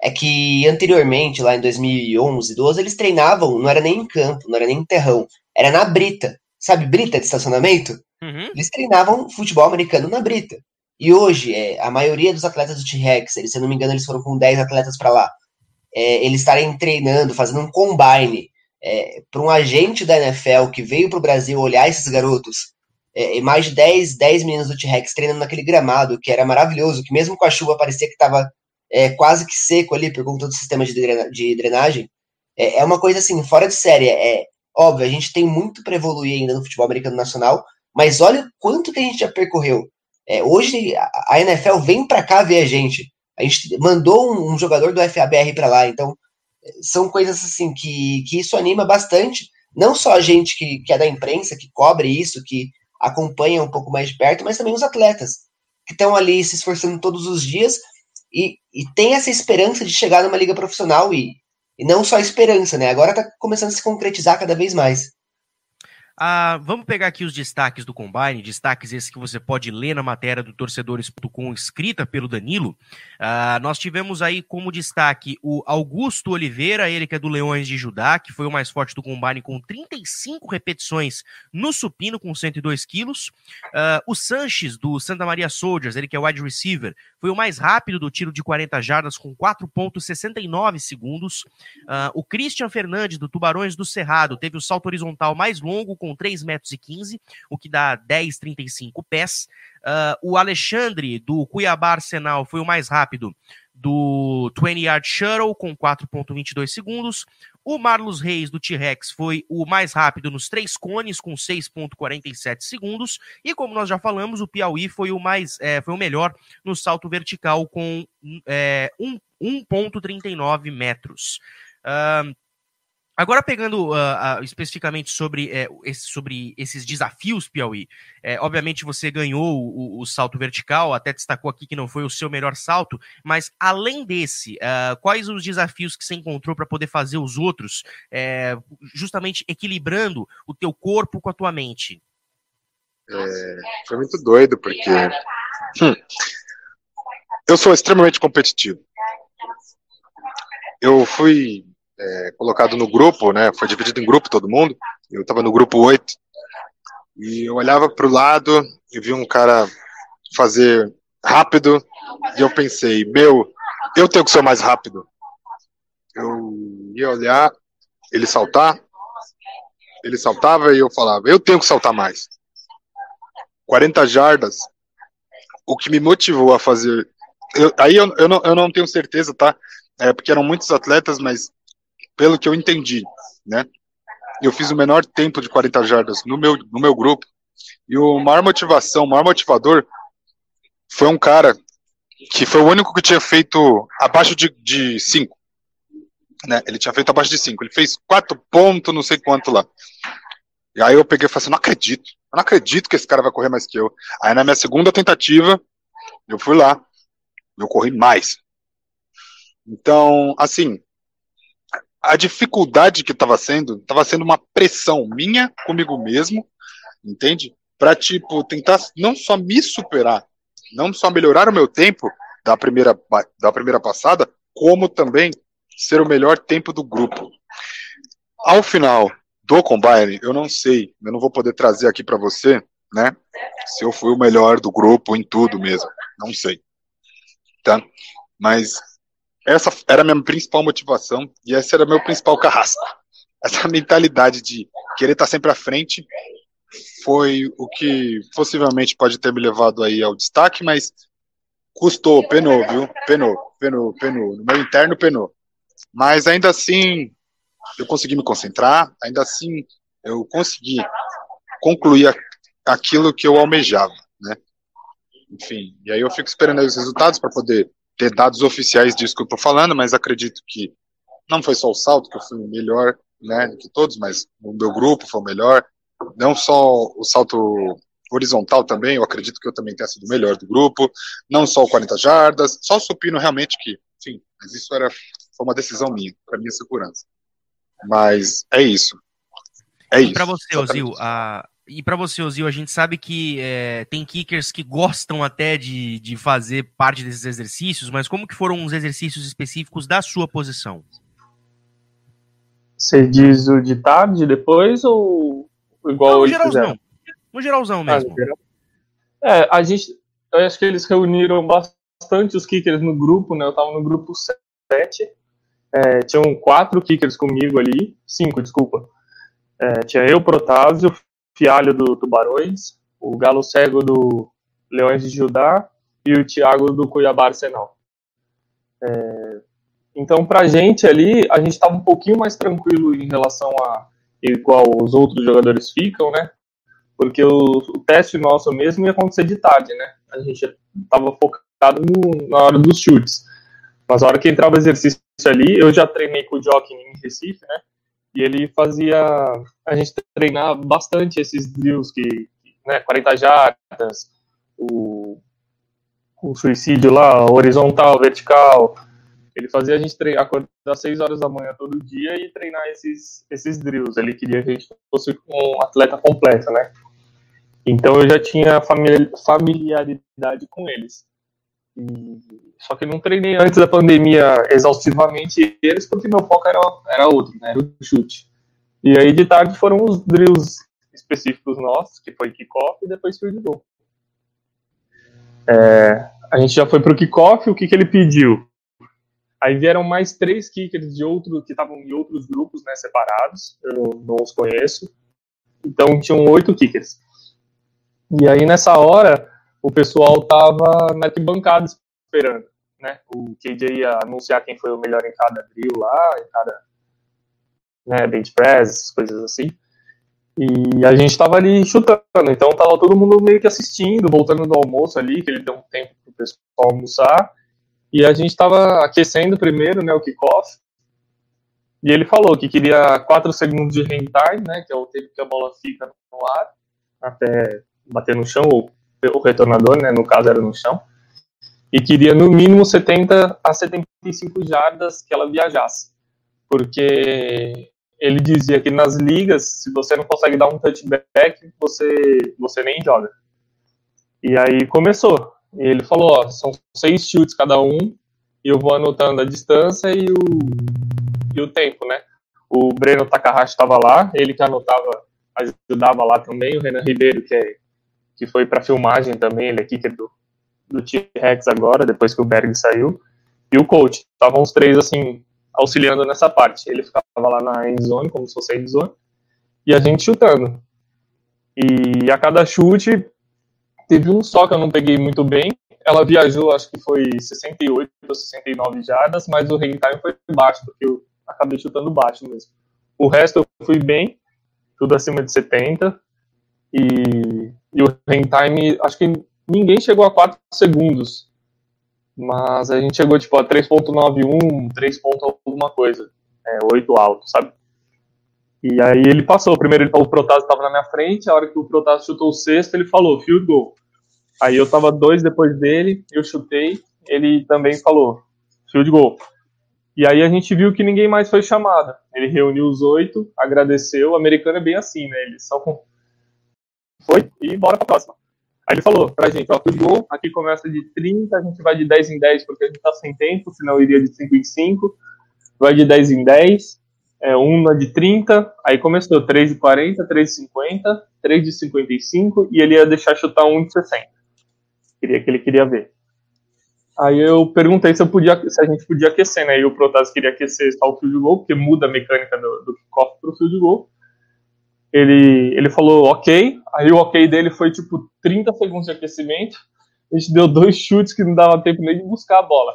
[SPEAKER 2] é que anteriormente, lá em 2011, 12, eles treinavam, não era nem em campo, não era nem em terrão, era na brita. Sabe brita de estacionamento? Uhum. Eles treinavam futebol americano na brita. E hoje, é, a maioria dos atletas do T-Rex, se eu não me engano, eles foram com 10 atletas para lá, é, eles estarem treinando, fazendo um combine é, para um agente da NFL que veio para o Brasil olhar esses garotos é, mais de 10, 10 meninos do T-Rex treinando naquele gramado, que era maravilhoso, que mesmo com a chuva parecia que estava é, quase que seco ali por conta do sistema de, drena de drenagem. É, é, uma coisa assim, fora de série. É óbvio, a gente tem muito para evoluir ainda no futebol americano nacional, mas olha quanto que a gente já percorreu. É, hoje a, NFL vem para cá ver a gente. A gente mandou um, um jogador do FABR para lá, então são coisas assim que, que isso anima bastante. Não só a gente que, que é da imprensa, que cobre isso, que acompanha um pouco mais de perto, mas também os atletas, que estão ali se esforçando todos os dias e, e tem essa esperança de chegar numa liga profissional e, e não só esperança, né? Agora está começando a se concretizar cada vez mais.
[SPEAKER 1] Ah, vamos pegar aqui os destaques do Combine, destaques esses que você pode ler na matéria do torcedores.com escrita pelo Danilo. Ah, nós tivemos aí como destaque o Augusto Oliveira, ele que é do Leões de Judá, que foi o mais forte do Combine com 35 repetições no supino com 102 quilos. Ah, o Sanches, do Santa Maria Soldiers, ele que é wide receiver, foi o mais rápido do tiro de 40 jardas com 4,69 segundos. Uh, o Christian Fernandes, do Tubarões do Cerrado, teve o salto horizontal mais longo com 3,15 metros, 15, o que dá 10,35 pés. Uh, o Alexandre, do Cuiabá Arsenal, foi o mais rápido do 20 Yard Shuttle com 4.22 segundos. O Marlos Reis do T-Rex foi o mais rápido nos três cones com 6.47 segundos e como nós já falamos, o Piauí foi o mais é, foi o melhor no salto vertical com é, 1.39 metros. Uh, Agora, pegando uh, uh, especificamente sobre, é, esse, sobre esses desafios, Piauí, é, obviamente você ganhou o, o, salto vertical, até destacou aqui que não foi o seu melhor salto, mas além desse, uh, quais os desafios que você encontrou para poder fazer os outros, é, justamente equilibrando o teu corpo com a tua mente?
[SPEAKER 3] É, foi muito doido, porque hum, eu sou extremamente competitivo. Eu fui é, colocado no grupo, né? Foi dividido em grupo todo mundo. Eu estava no grupo 8. E eu olhava para o lado e vi um cara fazer rápido. E eu pensei, meu, eu tenho que ser mais rápido. Eu ia olhar, ele saltar, ele saltava e eu falava, eu tenho que saltar mais. 40 jardas, o que me motivou a fazer. Eu, aí eu, eu, não, eu não tenho certeza, tá? É, porque eram muitos atletas, mas pelo que eu entendi, né? Eu fiz o menor tempo de 40 jardas no meu, no meu grupo. E o maior motivação, o maior motivador foi um cara que foi o único que tinha feito abaixo de 5. Né? Ele tinha feito abaixo de 5. Ele fez 4 pontos, não sei quanto lá. E aí eu peguei e falei assim, não acredito. Eu não acredito que esse cara vai correr mais que eu. Aí na minha segunda tentativa, eu fui lá. Eu corri mais. Então, assim, a dificuldade que estava sendo, estava sendo uma pressão minha comigo mesmo, entende? Para tipo tentar não só me superar, não só melhorar o meu tempo da primeira da primeira passada, como também ser o melhor tempo do grupo. Ao final do combine, eu não sei, eu não vou poder trazer aqui para você, né? Se eu fui o melhor do grupo em tudo mesmo, não sei, tá? Mas essa era a minha principal motivação e esse era o meu principal carrasco. Essa mentalidade de querer estar sempre à frente foi o que possivelmente pode ter me levado aí ao destaque, mas custou, penou, viu? Penou, penou, penou. No meu interno, penou. Mas ainda assim, eu consegui me concentrar, ainda assim, eu consegui concluir aquilo que eu almejava, né? Enfim, e aí eu fico esperando os resultados para poder ter dados oficiais disso que eu estou falando, mas acredito que não foi só o salto que eu fui melhor, né, que todos, mas o meu grupo foi o melhor. Não só o salto horizontal também, eu acredito que eu também tenha sido o melhor do grupo. Não só o 40 jardas, só o supino realmente que, enfim, mas isso era foi uma decisão minha, para minha segurança. Mas é isso. É e
[SPEAKER 1] para você, Ozil, a, e para você, Ozil, a gente sabe que é, tem kickers que gostam até de, de fazer parte desses exercícios, mas como que foram os exercícios específicos da sua posição?
[SPEAKER 4] Você diz o de tarde depois ou igual Não, no geralzão.
[SPEAKER 1] No geralzão ah, mesmo.
[SPEAKER 4] É, a gente. Eu acho que eles reuniram bastante os kickers no grupo, né? Eu tava no grupo 7. É, tinham quatro kickers comigo ali. Cinco, desculpa. É, tinha eu, Protásio, Fialho do Tubarões, o Galo Cego do Leões de Judá e o Thiago do Cuiabá Arsenal. É, então, para a gente ali, a gente estava um pouquinho mais tranquilo em relação a igual os outros jogadores ficam, né? Porque o, o teste nosso mesmo ia acontecer de tarde, né? A gente estava focado no, na hora dos chutes. Mas a hora que entrava o exercício ali, eu já treinei com o Jockey em Recife, né? E ele fazia a gente treinar bastante esses drills que, né, 40 jardas, o, o suicídio lá, horizontal, vertical. Ele fazia a gente treinar, acordar às 6 horas da manhã todo dia e treinar esses, esses drills. Ele queria que a gente fosse um atleta completo, né? Então eu já tinha familiaridade com eles. E, só que não treinei antes da pandemia exaustivamente eles, porque meu foco era, era outro, né? Era o chute. E aí de tarde foram os drills específicos nossos, que foi kickoff e depois field goal. É, a gente já foi pro kickoff, o que, que ele pediu? Aí vieram mais três kickers de outro, que estavam em outros grupos, né, separados, eu não os conheço. Então tinham oito kickers. E aí nessa hora, o pessoal tava na arquibancada esperando, né? O KJ ia anunciar quem foi o melhor em cada drill lá, em cada né, bench press, coisas assim. E a gente tava ali chutando, então tava todo mundo meio que assistindo, voltando do almoço ali, que ele deu um tempo pro pessoal almoçar. E a gente tava aquecendo primeiro, né, o kickoff. E ele falou que queria 4 segundos de hang time, né, que é o tempo que a bola fica no ar, até bater no chão, ou o retornador, né, no caso era no chão, e queria no mínimo 70 a 75 jardas que ela viajasse, porque ele dizia que nas ligas, se você não consegue dar um touchback, você, você nem joga. E aí começou. E ele falou, ó, são seis chutes cada um, e eu vou anotando a distância e o, e o tempo, né? O Breno Takahashi estava lá, ele que anotava, ajudava lá também, o Renan Ribeiro, que, é, que foi para filmagem também, ele aqui que é do, do T-Rex agora, depois que o Berg saiu, e o coach. Estavam os três, assim, auxiliando nessa parte. Ele ficava lá na endzone, como se fosse a endzone, e a gente chutando. E a cada chute, teve um só que eu não peguei muito bem. Ela viajou, acho que foi 68 ou 69 jardas, mas o hang time foi baixo, porque eu acabei chutando baixo mesmo. O resto eu fui bem, tudo acima de 70. E, e o hang time, acho que ninguém chegou a 4 segundos. Mas a gente chegou tipo a 3.91, 3. alguma coisa. É, 8 alto, sabe? E aí ele passou. Primeiro ele falou, o Protásio estava na minha frente, a hora que o Protásio chutou o sexto, ele falou, field goal. Aí eu tava dois depois dele, eu chutei, ele também falou, field goal. E aí a gente viu que ninguém mais foi chamado. Ele reuniu os oito, agradeceu. O americano é bem assim, né? Eles só foi e bora pra próxima. Aí ele falou pra gente, ó, goal, aqui começa de 30, a gente vai de 10 em 10 porque a gente tá sem tempo, senão iria de 5 em 5. Vai de 10 em 10, é, uma de 30, aí começou 3 de 40, 3 de 50, 3 de 55 e ele ia deixar chutar 1 de 60. Queria que ele queria ver. Aí eu perguntei se, eu podia, se a gente podia aquecer, né? E o Protásio queria aquecer só o field goal, porque muda a mecânica do, do kickoff pro field goal ele, ele falou ok, aí o ok dele foi tipo 30 segundos de aquecimento, a gente deu dois chutes que não dava tempo nem de buscar a bola.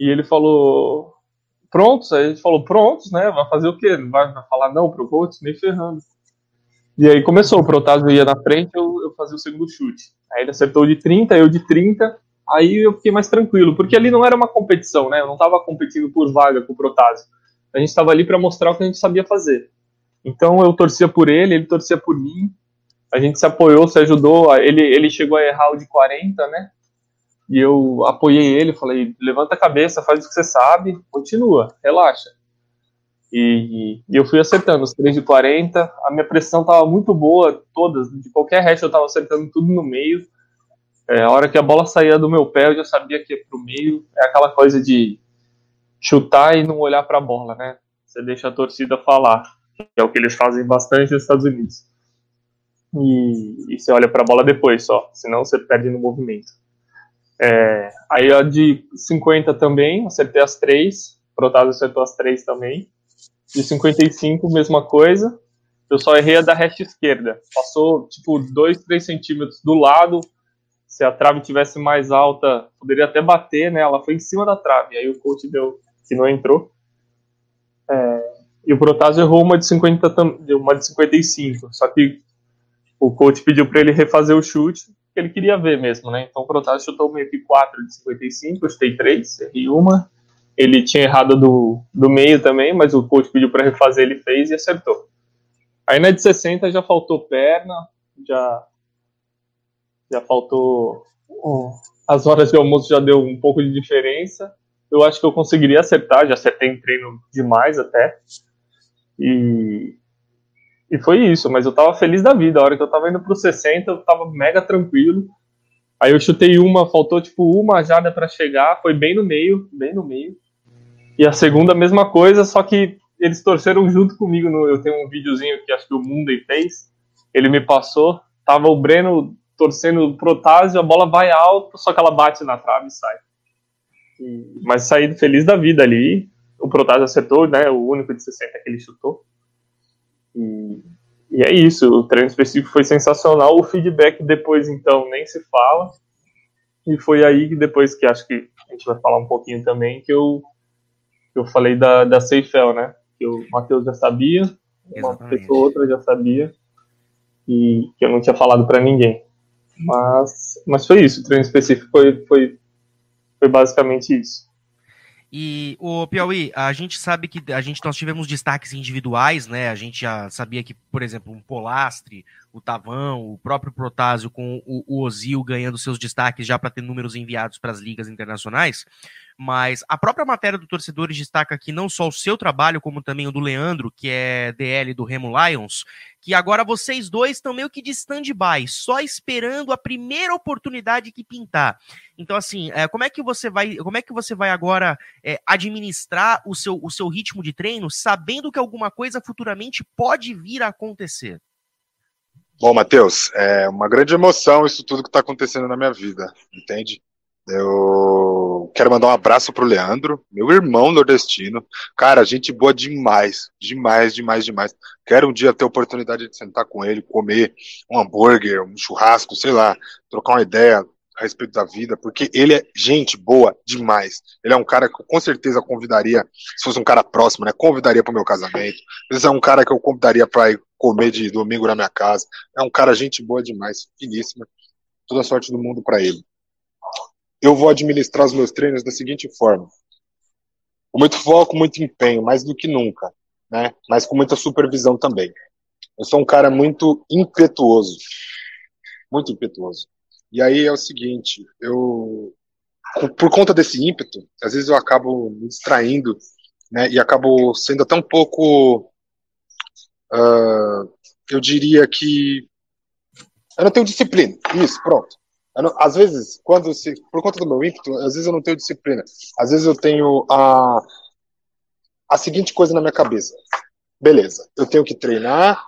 [SPEAKER 4] E ele falou, prontos? Aí a gente falou, prontos, né? Vai fazer o quê? Vai, vai falar não pro coach? Nem ferrando. E aí começou, o Protásio ia na frente, eu, eu fazia o segundo chute. Aí ele acertou de 30, eu de 30, aí eu fiquei mais tranquilo, porque ali não era uma competição, né? Eu não estava competindo por vaga com o Protásio. A gente estava ali para mostrar o que a gente sabia fazer. Então eu torcia por ele, ele torcia por mim. A gente se apoiou, se ajudou. Ele, ele chegou a errar o de 40, né? E eu apoiei ele, falei: levanta a cabeça, faz o que você sabe, continua, relaxa. E, e eu fui acertando os 3 de 40. A minha pressão estava muito boa, todas. De qualquer resto eu estava acertando tudo no meio. É, a hora que a bola saía do meu pé, eu já sabia que ia pro meio. É aquela coisa de chutar e não olhar para a bola, né? Você deixa a torcida falar que é o que eles fazem bastante nos Estados Unidos. E, e você olha para a bola depois só, senão você perde no movimento. É, aí a de 50 também, acertei as três, Protásio acertou as três também. De 55, mesma coisa, eu só errei a da resta esquerda. Passou tipo 2, 3 centímetros do lado. Se a trave tivesse mais alta, poderia até bater, né? Ela foi em cima da trave. Aí o coach deu que não entrou. É, e o Protásio errou uma de 50, uma de 55. Só que o coach pediu para ele refazer o chute, que ele queria ver mesmo, né? Então o Protásio chutou meio que 4 de 55, eu chutei 3, errei uma. Ele tinha errado do, do meio também, mas o coach pediu para refazer, ele fez e acertou. Aí na de 60 já faltou perna, já já faltou as horas de almoço já deu um pouco de diferença. Eu acho que eu conseguiria acertar, já acertei em treino demais até. E, e foi isso, mas eu tava feliz da vida. A hora que eu tava indo pro 60, eu tava mega tranquilo. Aí eu chutei uma, faltou tipo uma jarda para chegar, foi bem no meio, bem no meio. E a segunda, mesma coisa, só que eles torceram junto comigo. No, eu tenho um videozinho que acho que o Mundo fez. Ele me passou, tava o Breno torcendo o Protásio, a bola vai alto, só que ela bate na trave e sai. E, mas saí feliz da vida ali o Protásio acertou, né? O único de 60 que ele chutou. E, e é isso. O treino específico foi sensacional. O feedback depois, então, nem se fala. E foi aí que depois que acho que a gente vai falar um pouquinho também que eu que eu falei da da Seifel, né? Que o Matheus já sabia, uma Exatamente. pessoa outra já sabia e que eu não tinha falado para ninguém. Mas mas foi isso. O treino específico foi foi foi basicamente isso.
[SPEAKER 1] E o Piauí, a gente sabe que a gente nós tivemos destaques individuais, né? A gente já sabia que, por exemplo, um Polastre, o Tavão, o próprio Protásio com o, o Ozil ganhando seus destaques já para ter números enviados para as ligas internacionais. Mas a própria matéria do Torcedores destaca aqui não só o seu trabalho, como também o do Leandro, que é DL do Remo Lions, que agora vocês dois estão meio que de stand-by, só esperando a primeira oportunidade que pintar. Então, assim, é, como é que você vai, como é que você vai agora é, administrar o seu, o seu ritmo de treino, sabendo que alguma coisa futuramente pode vir a acontecer?
[SPEAKER 3] Bom, Matheus, é uma grande emoção isso tudo que está acontecendo na minha vida, entende? Eu quero mandar um abraço pro Leandro, meu irmão nordestino. Cara, gente boa demais, demais, demais, demais. Quero um dia ter a oportunidade de sentar com ele, comer um hambúrguer, um churrasco, sei lá, trocar uma ideia a respeito da vida, porque ele é gente boa demais. Ele é um cara que eu com certeza convidaria, se fosse um cara próximo, né? Convidaria para o meu casamento. Ele é um cara que eu convidaria para ir comer de domingo na minha casa. É um cara gente boa demais, finíssima. Toda sorte do mundo para ele eu vou administrar os meus treinos da seguinte forma: com muito foco, muito empenho, mais do que nunca, né? Mas com muita supervisão também. Eu sou um cara muito impetuoso, muito impetuoso. E aí é o seguinte, eu por conta desse ímpeto, às vezes eu acabo me distraindo, né? E acabo sendo até um pouco, uh, eu diria que eu não tenho disciplina. Isso, pronto. Não, às vezes, quando se, por conta do meu ímpeto, às vezes eu não tenho disciplina. Às vezes eu tenho a, a seguinte coisa na minha cabeça. Beleza, eu tenho que treinar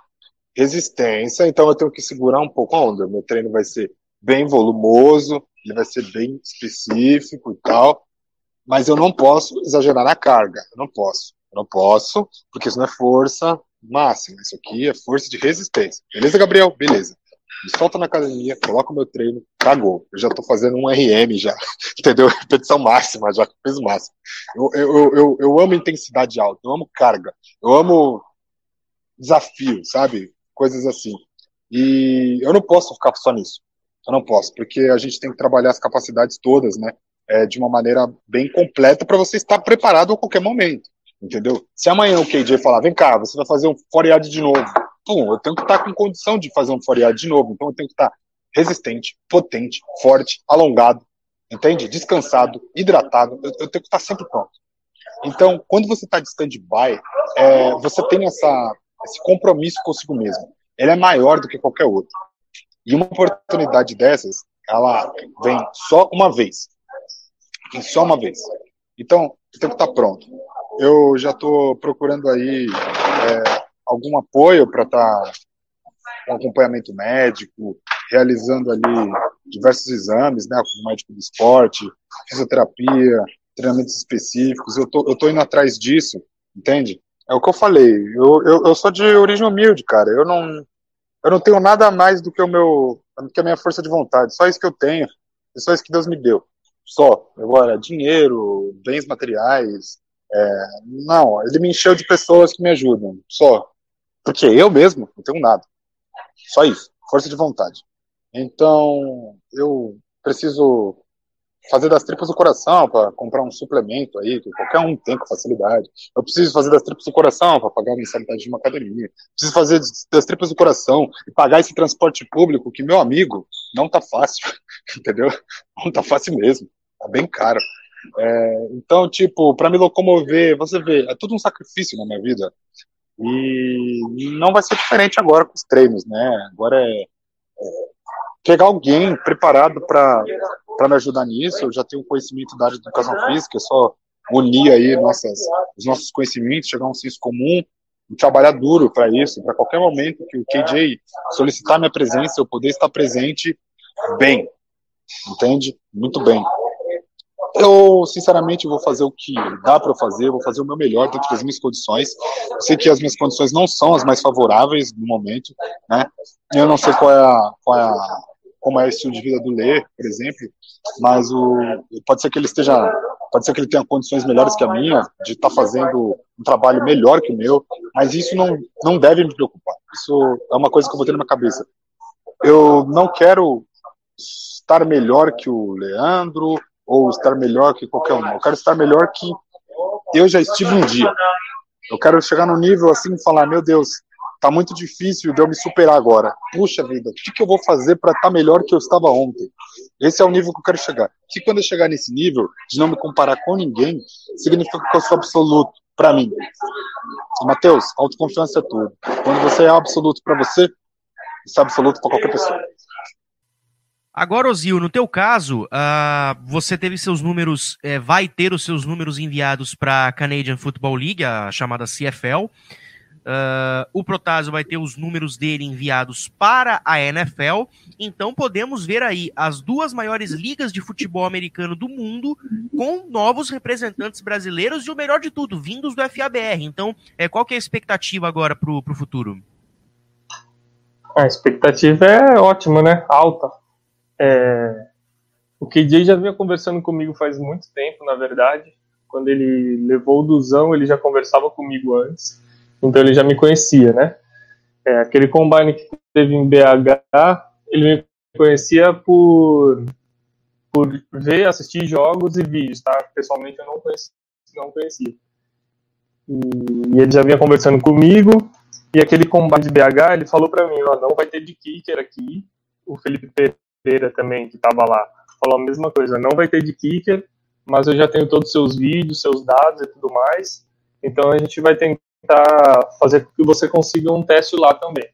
[SPEAKER 3] resistência, então eu tenho que segurar um pouco a onda. Meu treino vai ser bem volumoso, ele vai ser bem específico e tal, mas eu não posso exagerar na carga. Eu não posso. Eu não posso, porque isso não é força máxima. Isso aqui é força de resistência. Beleza, Gabriel? Beleza me solta na academia, coloca o meu treino, cagou. Eu já tô fazendo um RM já, [LAUGHS] entendeu? Repetição máxima, já peso máximo. Eu, eu, eu, eu amo intensidade alta, eu amo carga, eu amo desafio, sabe? Coisas assim. E eu não posso ficar só nisso. Eu não posso, porque a gente tem que trabalhar as capacidades todas, né? É, de uma maneira bem completa para você estar preparado a qualquer momento, entendeu? Se amanhã o KJ falar, vem cá, você vai fazer um foread de novo, pum, eu tenho que estar com condição de fazer um foreado de novo. Então eu tenho que estar resistente, potente, forte, alongado, entende? Descansado, hidratado. Eu, eu tenho que estar sempre pronto. Então, quando você está de stand-by, é, você tem essa, esse compromisso consigo mesmo. Ele é maior do que qualquer outro. E uma oportunidade dessas, ela vem só uma vez. Vem só uma vez. Então, eu tenho que estar pronto. Eu já estou procurando aí é, algum apoio para estar tá com acompanhamento médico, realizando ali diversos exames, né, como médico do esporte, fisioterapia, treinamentos específicos. Eu tô, eu tô indo atrás disso, entende? É o que eu falei. Eu, eu, eu sou de origem humilde, cara. Eu não, eu não tenho nada mais do que o meu, do que a minha força de vontade. Só isso que eu tenho. É só isso que Deus me deu. Só. Agora, dinheiro, bens materiais. É, não, ele me encheu de pessoas que me ajudam. Só. Porque eu mesmo não tenho nada. Só isso. Força de vontade. Então, eu preciso fazer das tripas do coração para comprar um suplemento aí, que qualquer um tem com facilidade. Eu preciso fazer das tripas do coração para pagar a mensalidade de uma academia. Preciso fazer das tripas do coração e pagar esse transporte público que, meu amigo, não tá fácil, [LAUGHS] entendeu? Não tá fácil mesmo. Tá bem caro. É, então, tipo, para me locomover, você vê, é tudo um sacrifício na minha vida. E não vai ser diferente agora com os treinos, né? Agora é, é pegar alguém preparado para me ajudar nisso. Eu já tenho conhecimento da área de educação física, é só unir aí nossas, os nossos conhecimentos, chegar a um senso comum e trabalhar duro para isso, para qualquer momento que o KJ solicitar minha presença, eu poder estar presente bem, entende? Muito bem. Eu, sinceramente, vou fazer o que dá para fazer, vou fazer o meu melhor dentro das minhas condições. Sei que as minhas condições não são as mais favoráveis no momento, né? Eu não sei qual é a, qual é a, como é o estilo de vida do Lê, por exemplo, mas o, pode ser que ele esteja, pode ser que ele tenha condições melhores que a minha, de estar tá fazendo um trabalho melhor que o meu, mas isso não, não deve me preocupar. Isso é uma coisa que eu vou ter na minha cabeça. Eu não quero estar melhor que o Leandro, ou estar melhor que qualquer um. Eu quero estar melhor que eu já estive um dia. Eu quero chegar no nível assim e falar, meu Deus, tá muito difícil de eu me superar agora. Puxa vida, o que, que eu vou fazer para estar tá melhor que eu estava ontem? Esse é o nível que eu quero chegar. Que quando eu chegar nesse nível, de não me comparar com ninguém, significa que eu sou absoluto para mim. Matheus, autoconfiança é tudo. Quando você é absoluto para você, você é absoluto para qualquer pessoa.
[SPEAKER 1] Agora, Ozil, no teu caso, uh, você teve seus números, é, vai ter os seus números enviados para a Canadian Football League, a chamada CFL. Uh, ah, o Protásio vai ter os números dele enviados para a NFL. Então podemos ver aí as duas maiores ligas de futebol americano do mundo com novos representantes brasileiros e o melhor de tudo, vindos do FABR. Então, é, qual que é a expectativa agora para o futuro?
[SPEAKER 4] A expectativa é ótima, né? Alta é, o KJ já vinha conversando comigo faz muito tempo, na verdade. Quando ele levou o Duzão, ele já conversava comigo antes. Então ele já me conhecia, né? É, aquele combine que teve em BH, ele me conhecia por, por ver, assistir jogos e vídeos, tá? Pessoalmente eu não conhecia. Não conhecia. E, e ele já vinha conversando comigo. E aquele combine de BH, ele falou para mim, ó, não vai ter de kicker aqui. O Felipe Pereira também, que estava lá, falou a mesma coisa. Não vai ter de kicker, mas eu já tenho todos os seus vídeos, seus dados e tudo mais. Então a gente vai tentar fazer com que você consiga um teste lá também.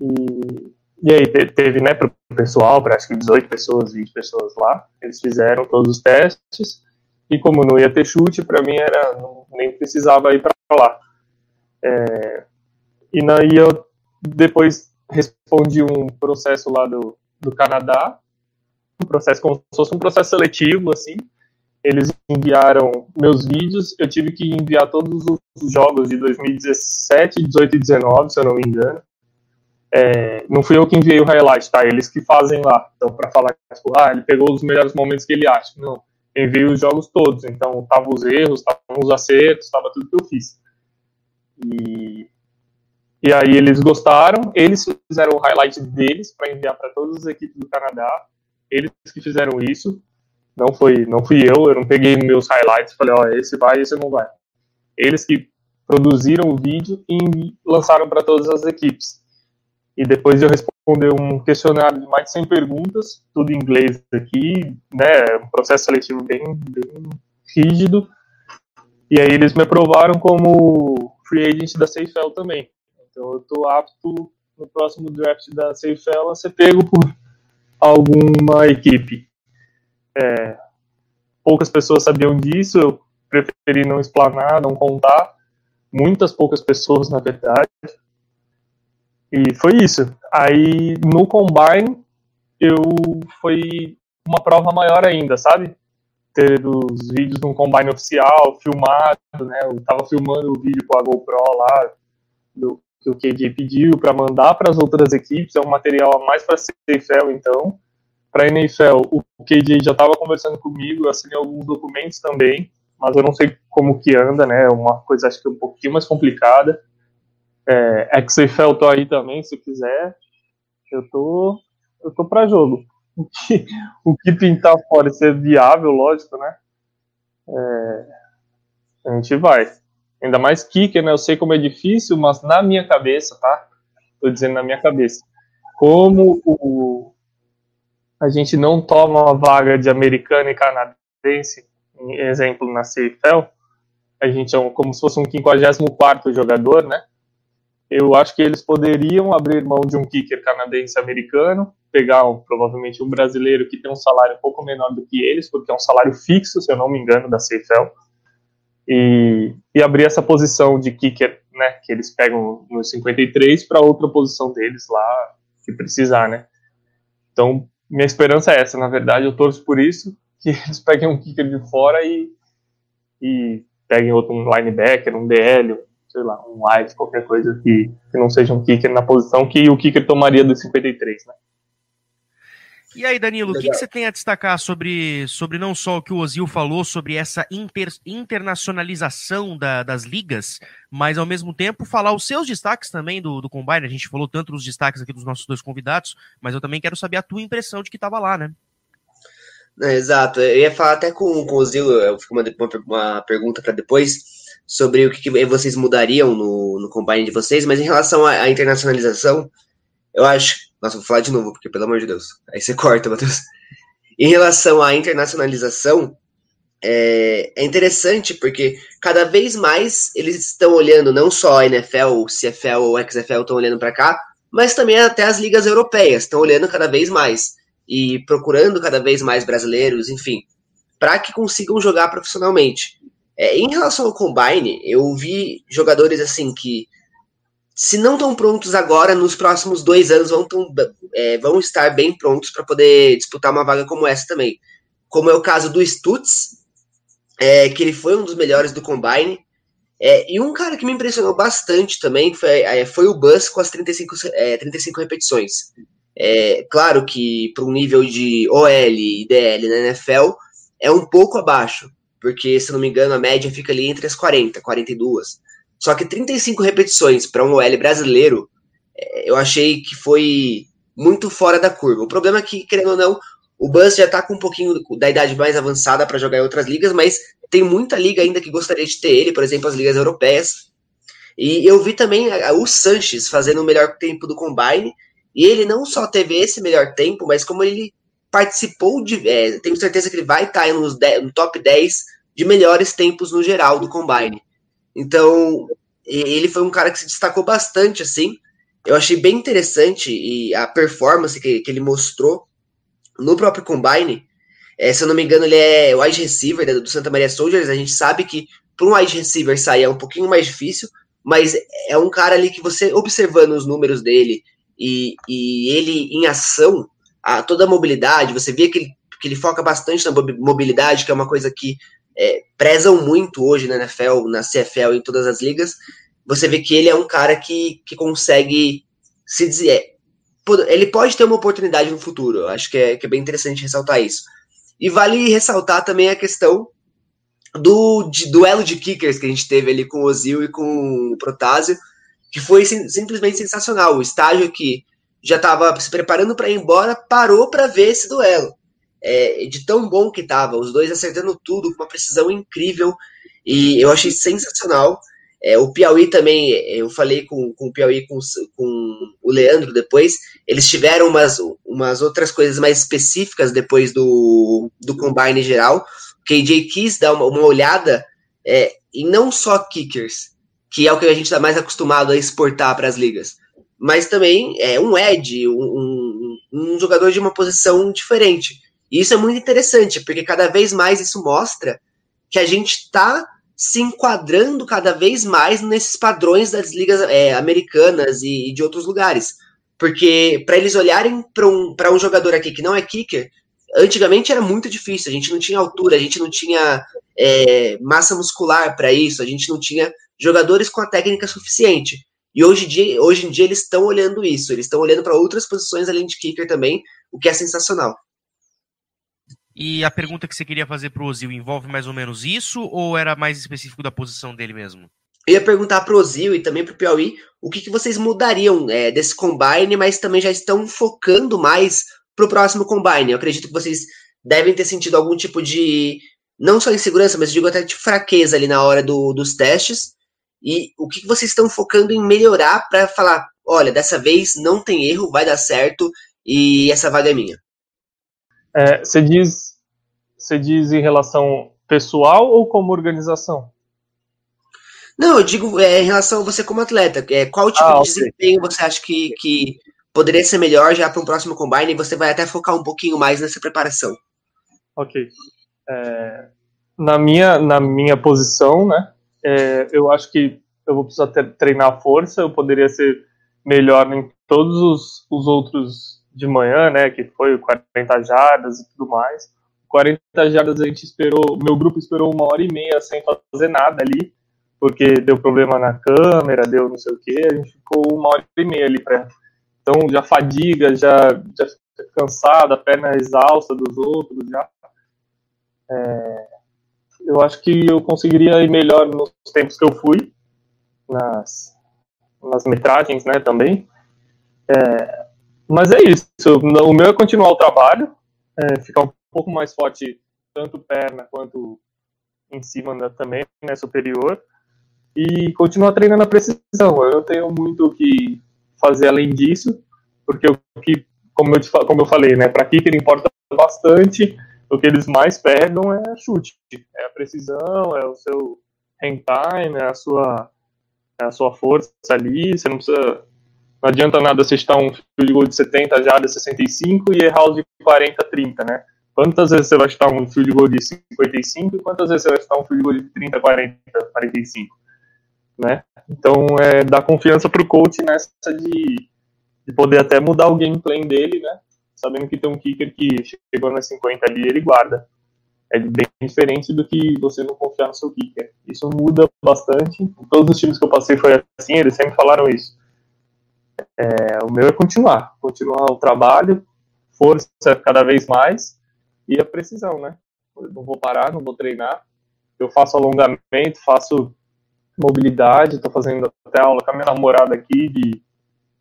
[SPEAKER 4] E, e aí teve, né, para o pessoal, para acho que 18 pessoas, 20 pessoas lá, eles fizeram todos os testes. E como não ia ter chute, para mim era não, nem precisava ir para lá. É, e aí eu depois respondi um processo lá do, do Canadá, um processo como se fosse um processo seletivo, assim. Eles enviaram meus vídeos, eu tive que enviar todos os jogos de 2017, 18 e 19, se eu não me engano. É, não fui eu que enviei o highlight, tá? Eles que fazem lá. Então, para falar, tipo, ah, ele pegou os melhores momentos que ele acha. Não, enviei os jogos todos. Então, tava os erros, tava os acertos, tava tudo que eu fiz. E e aí eles gostaram, eles fizeram o highlight deles para enviar para todas as equipes do Canadá. Eles que fizeram isso. Não foi, não fui eu, eu não peguei meus highlights falei, ó, esse vai, esse não vai. Eles que produziram o vídeo e lançaram para todas as equipes. E depois eu responder um questionário de mais de 100 perguntas, tudo em inglês aqui, né, um processo seletivo bem, bem rígido. E aí eles me aprovaram como free agent da CFL também. Então eu estou apto no próximo draft da CFL a ser pego por alguma equipe. É, poucas pessoas sabiam disso, eu preferi não explanar, não contar. Muitas poucas pessoas, na verdade. E foi isso. Aí no Combine eu foi uma prova maior ainda, sabe? Ter os vídeos no Combine oficial, filmado, né? Eu tava filmando o vídeo com a GoPro lá, do, que o KJ pediu para mandar para as outras equipes, é um material a mais para a CFL, então. Para a NFL, o KJ já estava conversando comigo, eu assinei alguns documentos também, mas eu não sei como que anda, né? É uma coisa acho que um pouquinho mais complicada. É, XFL tô aí também, se quiser. Eu tô, eu tô para jogo. [LAUGHS] O que, o que pintar fora ser viável, lógico, né? É, a gente vai. Ainda mais kicker, né? Eu sei como é difícil, mas na minha cabeça, tá? Tô dizendo na minha cabeça. Como o, a gente não toma uma vaga de americano e canadense, exemplo na CFL, a gente é um, como se fosse um 54 jogador, né? Eu acho que eles poderiam abrir mão de um kicker canadense-americano, pegar um, provavelmente um brasileiro que tem um salário um pouco menor do que eles, porque é um salário fixo, se eu não me engano, da CFL e, e abrir essa posição de kicker, né, que eles pegam no 53 para outra posição deles lá, se precisar, né. Então, minha esperança é essa, na verdade, eu torço por isso, [LAUGHS] que eles peguem um kicker de fora e, e peguem outro um linebacker, um DL, sei lá, um wide, qualquer coisa que, que não seja um kicker na posição que o kicker tomaria do 53, né.
[SPEAKER 1] E aí, Danilo, o que, que, você tem a destacar sobre, sobre não só o que o Ozil falou, sobre essa inter, internacionalização da, das ligas, mas ao mesmo tempo falar os seus destaques também do, do Combine? A gente falou tanto dos destaques aqui dos nossos dois convidados, mas eu também quero saber a tua impressão de que estava lá, né?
[SPEAKER 2] É, exato. Eu ia falar até com, com o Zilo, eu fico uma, uma, uma pergunta para depois sobre o que, que, vocês mudariam no, no combine de vocês, mas em relação à, à, internacionalização, eu acho. Nossa, vou falar de novo, porque pelo amor de Deus. Aí você [LAUGHS] corta, Matheus. Em relação à internacionalização, é, é, interessante porque cada vez mais eles estão olhando, não só a NFL, CFL ou XFL estão olhando para cá, mas também até as ligas europeias estão olhando cada vez mais e procurando cada vez mais brasileiros, enfim, para que consigam jogar profissionalmente. É, em relação ao Combine, eu vi jogadores assim que, se não estão prontos agora, nos próximos dois anos vão, tão, é, vão estar bem prontos para poder disputar uma vaga como essa também. Como é o caso do Stutz, é, que ele foi um dos melhores do Combine. É, e um cara que me impressionou bastante também foi, é, foi o Bus com as 35, 35 é, repetições. É, claro que para um nível de OL e DL na NFL é um pouco abaixo, porque se não me engano a média fica ali entre as 40, 42. Só que 35 repetições para um OL brasileiro, é, eu achei que foi muito fora da curva. O problema é que, querendo ou não, o Buzz já está com um pouquinho da idade mais avançada para jogar em outras ligas, mas tem muita liga ainda que gostaria de ter ele, por exemplo, as ligas europeias. E eu vi também o Sanches fazendo o melhor tempo do Combine, e ele não só teve esse melhor tempo, mas como ele participou de. É, tenho certeza que ele vai estar 10, no top 10 de melhores tempos no geral do Combine. Então, ele foi um cara que se destacou bastante, assim. Eu achei bem interessante e a performance que, que ele mostrou no próprio Combine. É, se eu não me engano, ele é wide receiver do Santa Maria Soldiers. A gente sabe que para um wide receiver sair é um pouquinho mais difícil, mas é um cara ali que você, observando os números dele e, e ele em ação, a, toda a mobilidade, você vê que ele, que ele foca bastante na mobilidade, que é uma coisa que é, prezam muito hoje na NFL, na CFL, em todas as ligas. Você vê que ele é um cara que, que consegue se dizer. É, ele pode ter uma oportunidade no futuro, acho que é, que é bem interessante ressaltar isso. E vale ressaltar também a questão do de, duelo de kickers que a gente teve ali com o Ozil e com o Protásio, que foi sim, simplesmente sensacional. O estágio que já estava se preparando para ir embora parou para ver esse duelo. É, de tão bom que estava, os dois acertando tudo com uma precisão incrível e eu achei sensacional. É, o Piauí também, eu falei com, com o Piauí, com, com o Leandro depois, eles tiveram umas, umas outras coisas mais específicas depois do, do Combine geral. KJ quis dar uma, uma olhada é, em não só kickers, que é o que a gente está mais acostumado a exportar para as ligas, mas também é um edge, um, um, um, jogador de uma posição diferente. E isso é muito interessante, porque cada vez mais isso mostra que a gente está se enquadrando cada vez mais nesses padrões das ligas é, americanas e, e, de outros lugares. Porque para eles olharem para um, um jogador aqui que não é kicker, antigamente era muito difícil, a gente não tinha altura, a gente não tinha é, massa muscular para isso, a gente não tinha jogadores com a técnica suficiente. E hoje dia, hoje em dia eles estão olhando isso, eles estão olhando para outras posições além de kicker também, o que é sensacional.
[SPEAKER 1] E a pergunta que você queria fazer para o Ozil envolve mais ou menos isso ou era mais específico da posição dele mesmo?
[SPEAKER 2] Eu ia perguntar para o Ozil e também para o Piauí o que, que vocês mudariam é, desse combine, mas também já estão focando mais para o próximo combine. Eu acredito que vocês devem ter sentido algum tipo de, não só insegurança, mas digo até de fraqueza ali na hora do, dos testes. E o que vocês estão focando em melhorar para falar, olha, dessa vez não tem erro, vai dar certo e essa vaga é minha?
[SPEAKER 4] É, você diz, você diz em relação pessoal ou como organização?
[SPEAKER 2] Não, eu digo é, em relação a você como atleta. É, qual tipo ah, de desempenho você acha que, que poderia ser melhor já para um próximo combine e você vai até focar um pouquinho mais nessa preparação?
[SPEAKER 4] Ok. É, na, minha, na minha posição, né, é, eu acho que eu vou precisar ter, treinar força, eu poderia ser melhor em todos os, os outros de manhã, né, que foi 40 jardas e tudo mais. 40 jardas a gente esperou, meu grupo esperou uma hora e meia sem fazer nada ali, porque deu problema na câmera, deu não sei o que, a gente ficou uma hora e meia ali para então já fadiga, já, já cansada, a perna exausta dos outros, já. É, eu acho que eu conseguiria ir melhor nos tempos que eu fui, nas, nas metragens, né, também. É, mas é isso, o meu é continuar o trabalho, é, ficar um pouco mais forte, tanto perna quanto em cima também, né, superior. E continuar treinando a precisão. Eu não tenho muito o que fazer além disso, porque o que, como eu, te, como eu falei, né, para kicker importa bastante, o que eles mais pegam é chute, é a precisão, é o seu hand time, é a sua, é a sua força ali, você não precisa não adianta nada você estar um field goal de 70 já de 65 e errar os de 40, 30, né? Quantas vezes você vai estar um field goal de 55 e quantas vezes você vai estar um field goal de 30, 40, 45, né? Então, é dar confiança para o coach nessa de, de poder até mudar o gameplay dele, né? Sabendo que tem um kicker que chegou nas 50 ali ele guarda. É bem diferente do que você não confiar no seu kicker. Isso muda bastante. Todos os times que eu passei foi assim, eles sempre falaram isso é, o meu é continuar, continuar o trabalho, força cada vez mais e a precisão, né? Eu não vou parar, não vou treinar. Eu faço alongamento, faço mobilidade, estou fazendo até aula com a minha namorada aqui de,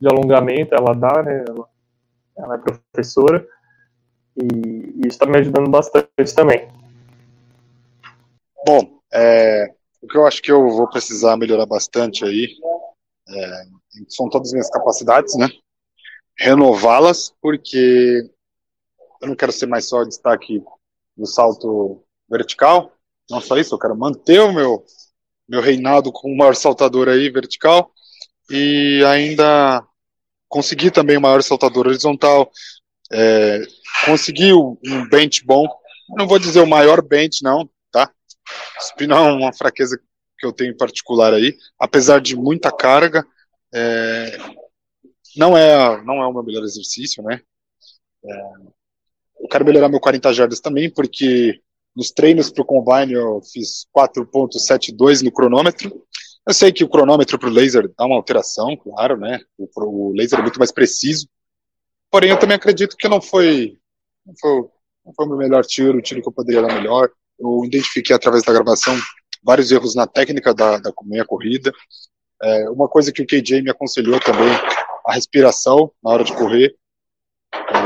[SPEAKER 4] de alongamento, ela dá, né? Ela, ela é professora e, e isso está me ajudando bastante também.
[SPEAKER 3] Bom, é, o que eu acho que eu vou precisar melhorar bastante aí é, são todas as minhas capacidades, né? Renová-las, porque eu não quero ser mais só destaque no salto vertical, não só isso, eu quero manter o meu, meu reinado como o maior saltador aí vertical. E ainda conseguir também o maior saltador horizontal, é, um bench bom, não vou dizer o maior bench não, tá? Spin é uma fraqueza que eu tenho em particular aí, apesar de muita carga, é, não é não é o meu melhor exercício, né? É, quero melhorar meu 40 jardas também, porque nos treinos para o combine eu fiz 4.72 no cronômetro. Eu sei que o cronômetro para o laser dá uma alteração, claro, né? O, o, laser é muito mais preciso. Porém, eu também acredito que não foi, não foi, não foi o meu melhor tiro, o tiro que eu poderia dar melhor. Eu identifiquei através da gravação vários erros na técnica da, da minha corrida. É, uma coisa que o KJ me aconselhou também, a respiração na hora de correr.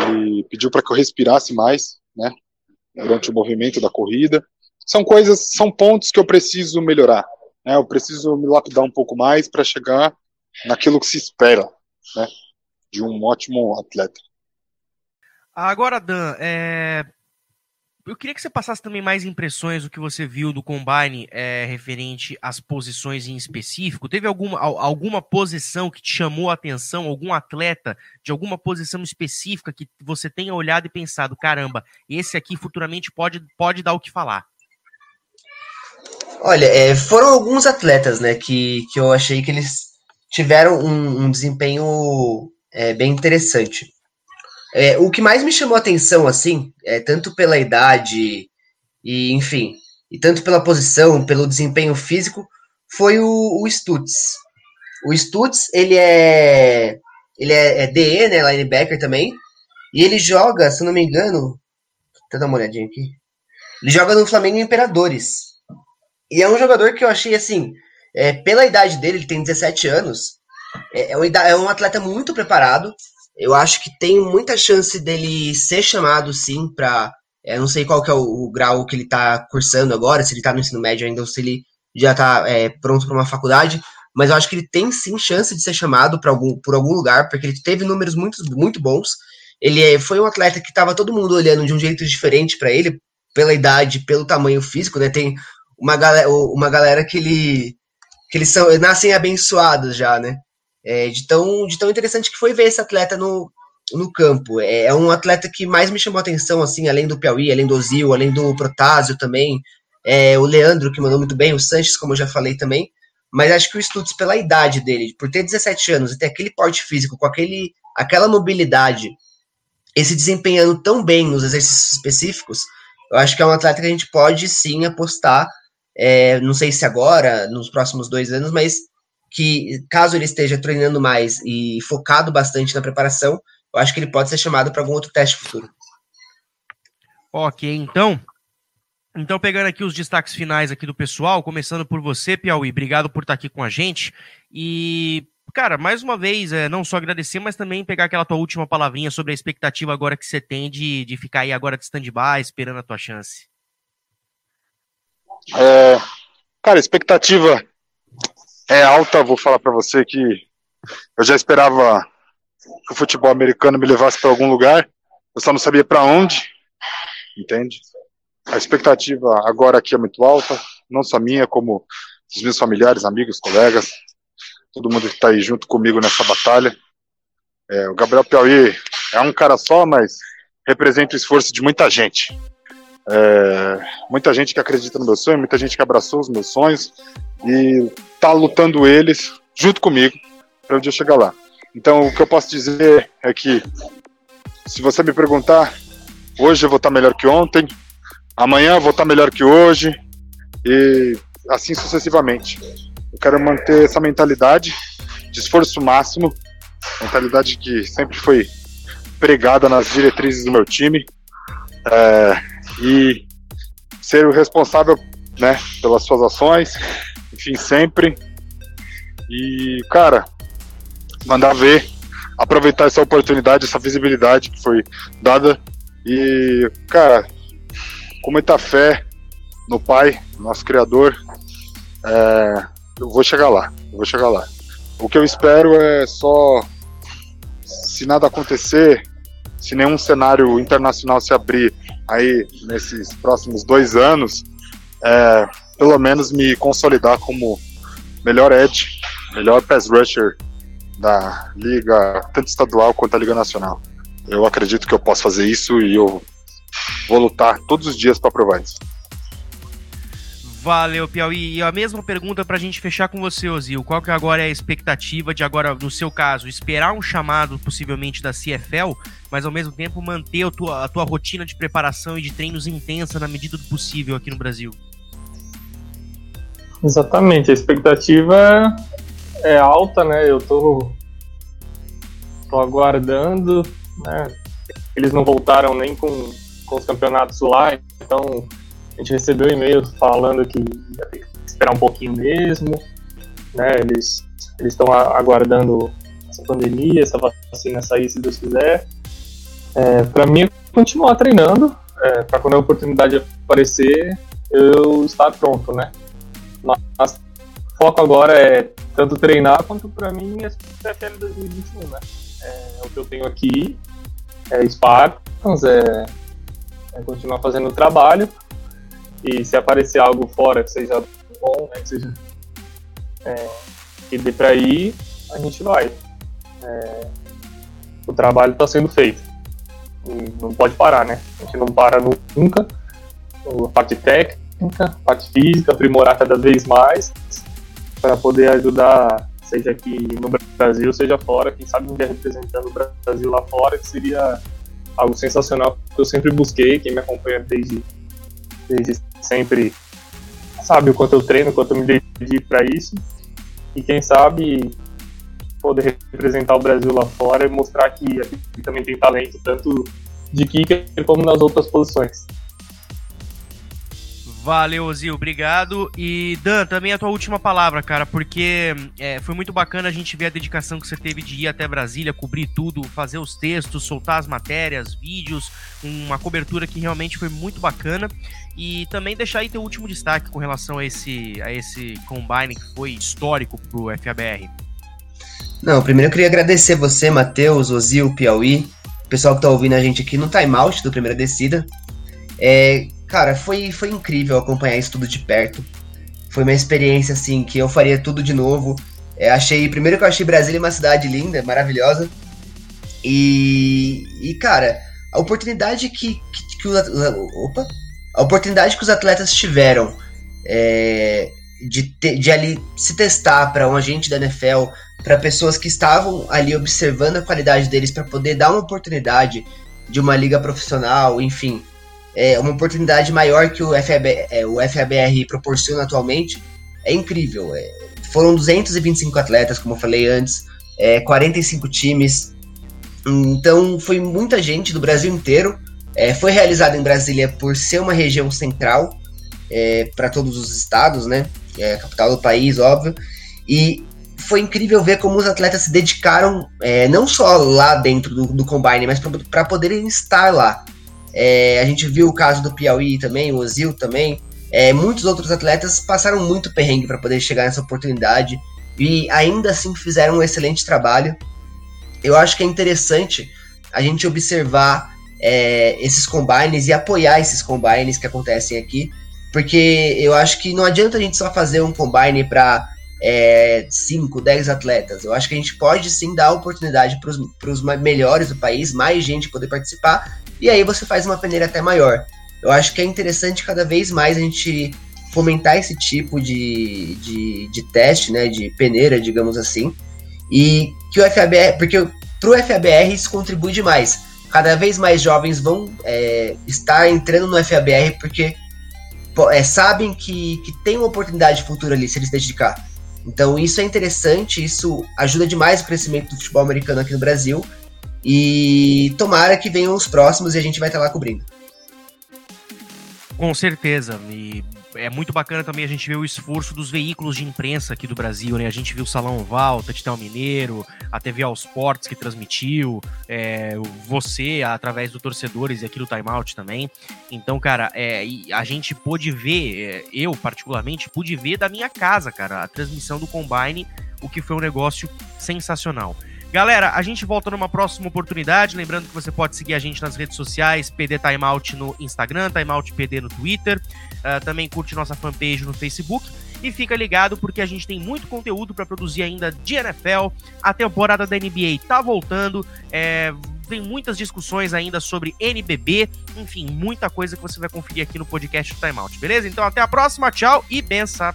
[SPEAKER 3] Ele pediu para que eu respirasse mais, né, durante o movimento da corrida. São coisas, são pontos que eu preciso melhorar. Né, eu preciso me lapidar um pouco mais para chegar naquilo que se espera, né, de um ótimo atleta.
[SPEAKER 1] Agora, Dan, é, eu queria que você passasse também mais impressões do que você viu do Combine é, referente às posições em específico. Teve alguma, alguma posição que te chamou a atenção, algum atleta de alguma posição específica que você tenha olhado e pensado, caramba, esse aqui futuramente pode, pode dar o que falar?
[SPEAKER 2] Olha, é, foram alguns atletas, né, que, que eu achei que eles tiveram um, um desempenho é, bem interessante. É, o que mais me chamou a atenção, assim, é, tanto pela idade e, enfim, e tanto pela posição, pelo desempenho físico, foi o, o Stutz. O Stutz, ele é ele é, é DE, né, linebacker também, e ele joga, se não me engano, deixa eu dar uma olhadinha aqui, ele joga no Flamengo Imperadores. E é um jogador que eu achei, assim, é, pela idade dele, ele tem 17 anos, é, é, é um atleta muito preparado, eu acho que tem muita chance dele ser chamado, sim, para. Eu não sei qual que é o, o, grau que ele está cursando agora, se ele está no ensino médio ainda ou se ele já está é, pronto para uma faculdade, mas eu acho que ele tem sim chance de ser chamado para algum, por algum lugar, porque ele teve números muito, muito bons. Ele é, foi um atleta que estava todo mundo olhando de um jeito diferente para ele, pela idade, pelo tamanho físico, né? Tem uma galera, uma galera que ele que eles são nascem abençoados já, né? É, de, tão, de tão interessante que foi ver esse atleta no, no campo. É, é, um atleta que mais me chamou atenção, assim, além do Piauí, além do Ozil, além do Protásio também, é, o Leandro, que mandou muito bem, o Sanches, como eu já falei também, mas acho que o Stutz, pela idade dele, por ter 17 anos e ter aquele porte físico, com aquele, aquela mobilidade, e se desempenhando tão bem nos exercícios específicos, eu acho que é um atleta que a gente pode sim apostar, é, não sei se agora, nos próximos dois anos, mas que caso ele esteja treinando mais e focado bastante na preparação, eu acho que ele pode ser chamado para algum outro teste futuro.
[SPEAKER 1] Ok, então. Então, pegando aqui os destaques finais aqui do pessoal, começando por você, Piauí, obrigado por estar aqui com a gente. E cara, mais uma vez, é, não só agradecer, mas também pegar aquela tua última palavrinha sobre a expectativa agora que você tem de, de ficar aí agora de stand-by, esperando a tua chance.
[SPEAKER 3] É, cara, expectativa é alta. Vou falar para você que eu já esperava que o futebol americano me levasse para algum lugar, eu só não sabia para onde, entende? A expectativa agora aqui é muito alta, não só minha, como dos meus familiares, amigos, colegas, todo mundo que está aí junto comigo nessa batalha. É, o Gabriel Piauí é um cara só, mas representa o esforço de muita gente. É, muita gente que acredita no meu sonho, muita gente que abraçou os meus sonhos e tá lutando eles junto comigo para um dia chegar lá. Então, o que eu posso dizer é que, se você me perguntar, hoje eu vou estar melhor que ontem, amanhã eu vou estar melhor que hoje, e assim sucessivamente. Eu quero manter essa mentalidade de esforço máximo, mentalidade que sempre foi pregada nas diretrizes do meu time, é, e ser o responsável né, pelas suas ações, enfim, sempre. E, cara, mandar ver, aproveitar essa oportunidade, essa visibilidade que foi dada. E, cara, com muita fé no Pai, nosso Criador, é, eu vou chegar lá, eu vou chegar lá. O que eu espero é só, se nada acontecer, se nenhum cenário internacional se abrir aí nesses próximos dois anos, é, pelo menos me consolidar como melhor edge, melhor pass rusher da liga, tanto estadual quanto da liga nacional. Eu acredito que eu posso fazer isso e eu vou lutar todos os dias para provar isso.
[SPEAKER 1] Valeu, Piauí. E a mesma pergunta para a gente fechar com você, Ozil. Qual que agora é a expectativa de agora, no seu caso, esperar um chamado possivelmente da CFL, mas ao mesmo tempo manter a tua, a tua rotina de preparação e de treinos intensa na medida do possível aqui no Brasil?
[SPEAKER 4] Exatamente. A expectativa é alta, né? Eu tô, tô aguardando, né? Eles não voltaram nem com, com os campeonatos lá, então a gente recebeu e-mails falando que ia ter que esperar um pouquinho mesmo, né? Eles estão aguardando essa pandemia, essa vacina sair, se Deus quiser. É, para mim, continuar treinando, é, para quando a oportunidade aparecer, eu estar pronto, né? Mas foco agora é tanto treinar quanto para mim é PFL 2021, né? É, o que eu tenho aqui é Spartans, é, é continuar fazendo o trabalho e se aparecer algo fora que seja bom, né, que seja é, que dê para ir, a gente vai. É, o trabalho está sendo feito. E não pode parar, né? A gente não para nunca. A parte técnica, a parte física, aprimorar cada vez mais para poder ajudar, seja aqui no Brasil, seja fora, quem sabe um dia representando o Brasil lá fora, que seria algo sensacional que eu sempre busquei, quem me acompanha desde, desde sempre sabe o quanto eu treino, o quanto eu me dedico para isso. E quem sabe poder representar o Brasil lá fora e mostrar que aqui também tem talento, tanto de kicker como nas outras posições.
[SPEAKER 1] Valeu, Zil, obrigado. E Dan, também a tua última palavra, cara, porque é, foi muito bacana a gente ver a dedicação que você teve de ir até Brasília, cobrir tudo, fazer os textos, soltar as matérias, vídeos, uma cobertura que realmente foi muito bacana. E também deixar aí teu último destaque com relação a esse, a esse combine que foi histórico pro FABR.
[SPEAKER 2] Não, primeiro eu queria agradecer você, Matheus, Ozil, Piauí, o pessoal que tá ouvindo a gente aqui no timeout do Primeira Descida. É, cara, foi, foi incrível acompanhar isso tudo de perto. Foi uma experiência, assim, que eu faria tudo de novo. É, achei, primeiro que eu achei Brasília uma cidade linda, maravilhosa. E, e cara, a oportunidade que, que, que opa, a oportunidade que os atletas tiveram é, de, te, de ali se testar para um agente da NFL, para pessoas que estavam ali observando a qualidade deles para poder dar uma oportunidade de uma liga profissional, enfim, é uma oportunidade maior que o, FAB, é, o FABR proporciona atualmente, é incrível. É, foram 225 atletas, como eu falei antes, é, 45 times, então foi muita gente do Brasil inteiro é, foi realizado em Brasília por ser uma região central é, para todos os estados, né? É capital do país, óbvio. E foi incrível ver como os atletas se dedicaram, é, não só lá dentro do, do Combine, mas para poderem estar lá. É, a gente viu o caso do Piauí também, o Ozil também. É, muitos outros atletas passaram muito perrengue para poder chegar nessa oportunidade e ainda assim fizeram um excelente trabalho. Eu acho que é interessante a gente observar é, esses combines e apoiar esses combines que acontecem aqui, porque eu acho que não adianta a gente só fazer um combine para 5, é, 10 atletas. Eu acho que a gente pode sim dar oportunidade para os melhores do país, mais gente poder participar, e aí você faz uma peneira até maior. Eu acho que é interessante cada vez mais a gente fomentar esse tipo de, de, de teste, né, de peneira, digamos assim, e que o FABR, porque para o FABR isso contribui demais. Cada vez mais jovens vão é, estar entrando no FABR porque é, sabem que, que tem uma oportunidade futura ali se eles dedicar. Então isso é interessante, isso ajuda demais o crescimento do futebol americano aqui no Brasil. E tomara que venham os próximos e a gente vai estar lá cobrindo.
[SPEAKER 1] Com certeza. E é muito bacana também a gente ver o esforço dos veículos de imprensa aqui do Brasil, né? A gente viu o Salão Oval, o Tatitel Mineiro, a TV All Sports que transmitiu, é, você através do Torcedores e aqui do Time Out também. Então, cara, é, a gente pôde ver, é, eu particularmente, pude ver da minha casa, cara, a transmissão do Combine, o que foi um negócio sensacional. Galera, a gente volta numa próxima oportunidade. Lembrando que você pode seguir a gente nas redes sociais, PD Timeout no Instagram, Timeout PD no Twitter. Uh, também curte nossa fanpage no Facebook. E fica ligado porque a gente tem muito conteúdo para produzir ainda de NFL. A temporada da NBA tá voltando. É, tem muitas discussões ainda sobre NBB. Enfim, muita coisa que você vai conferir aqui no podcast Timeout, beleza? Então até a próxima, tchau e benção!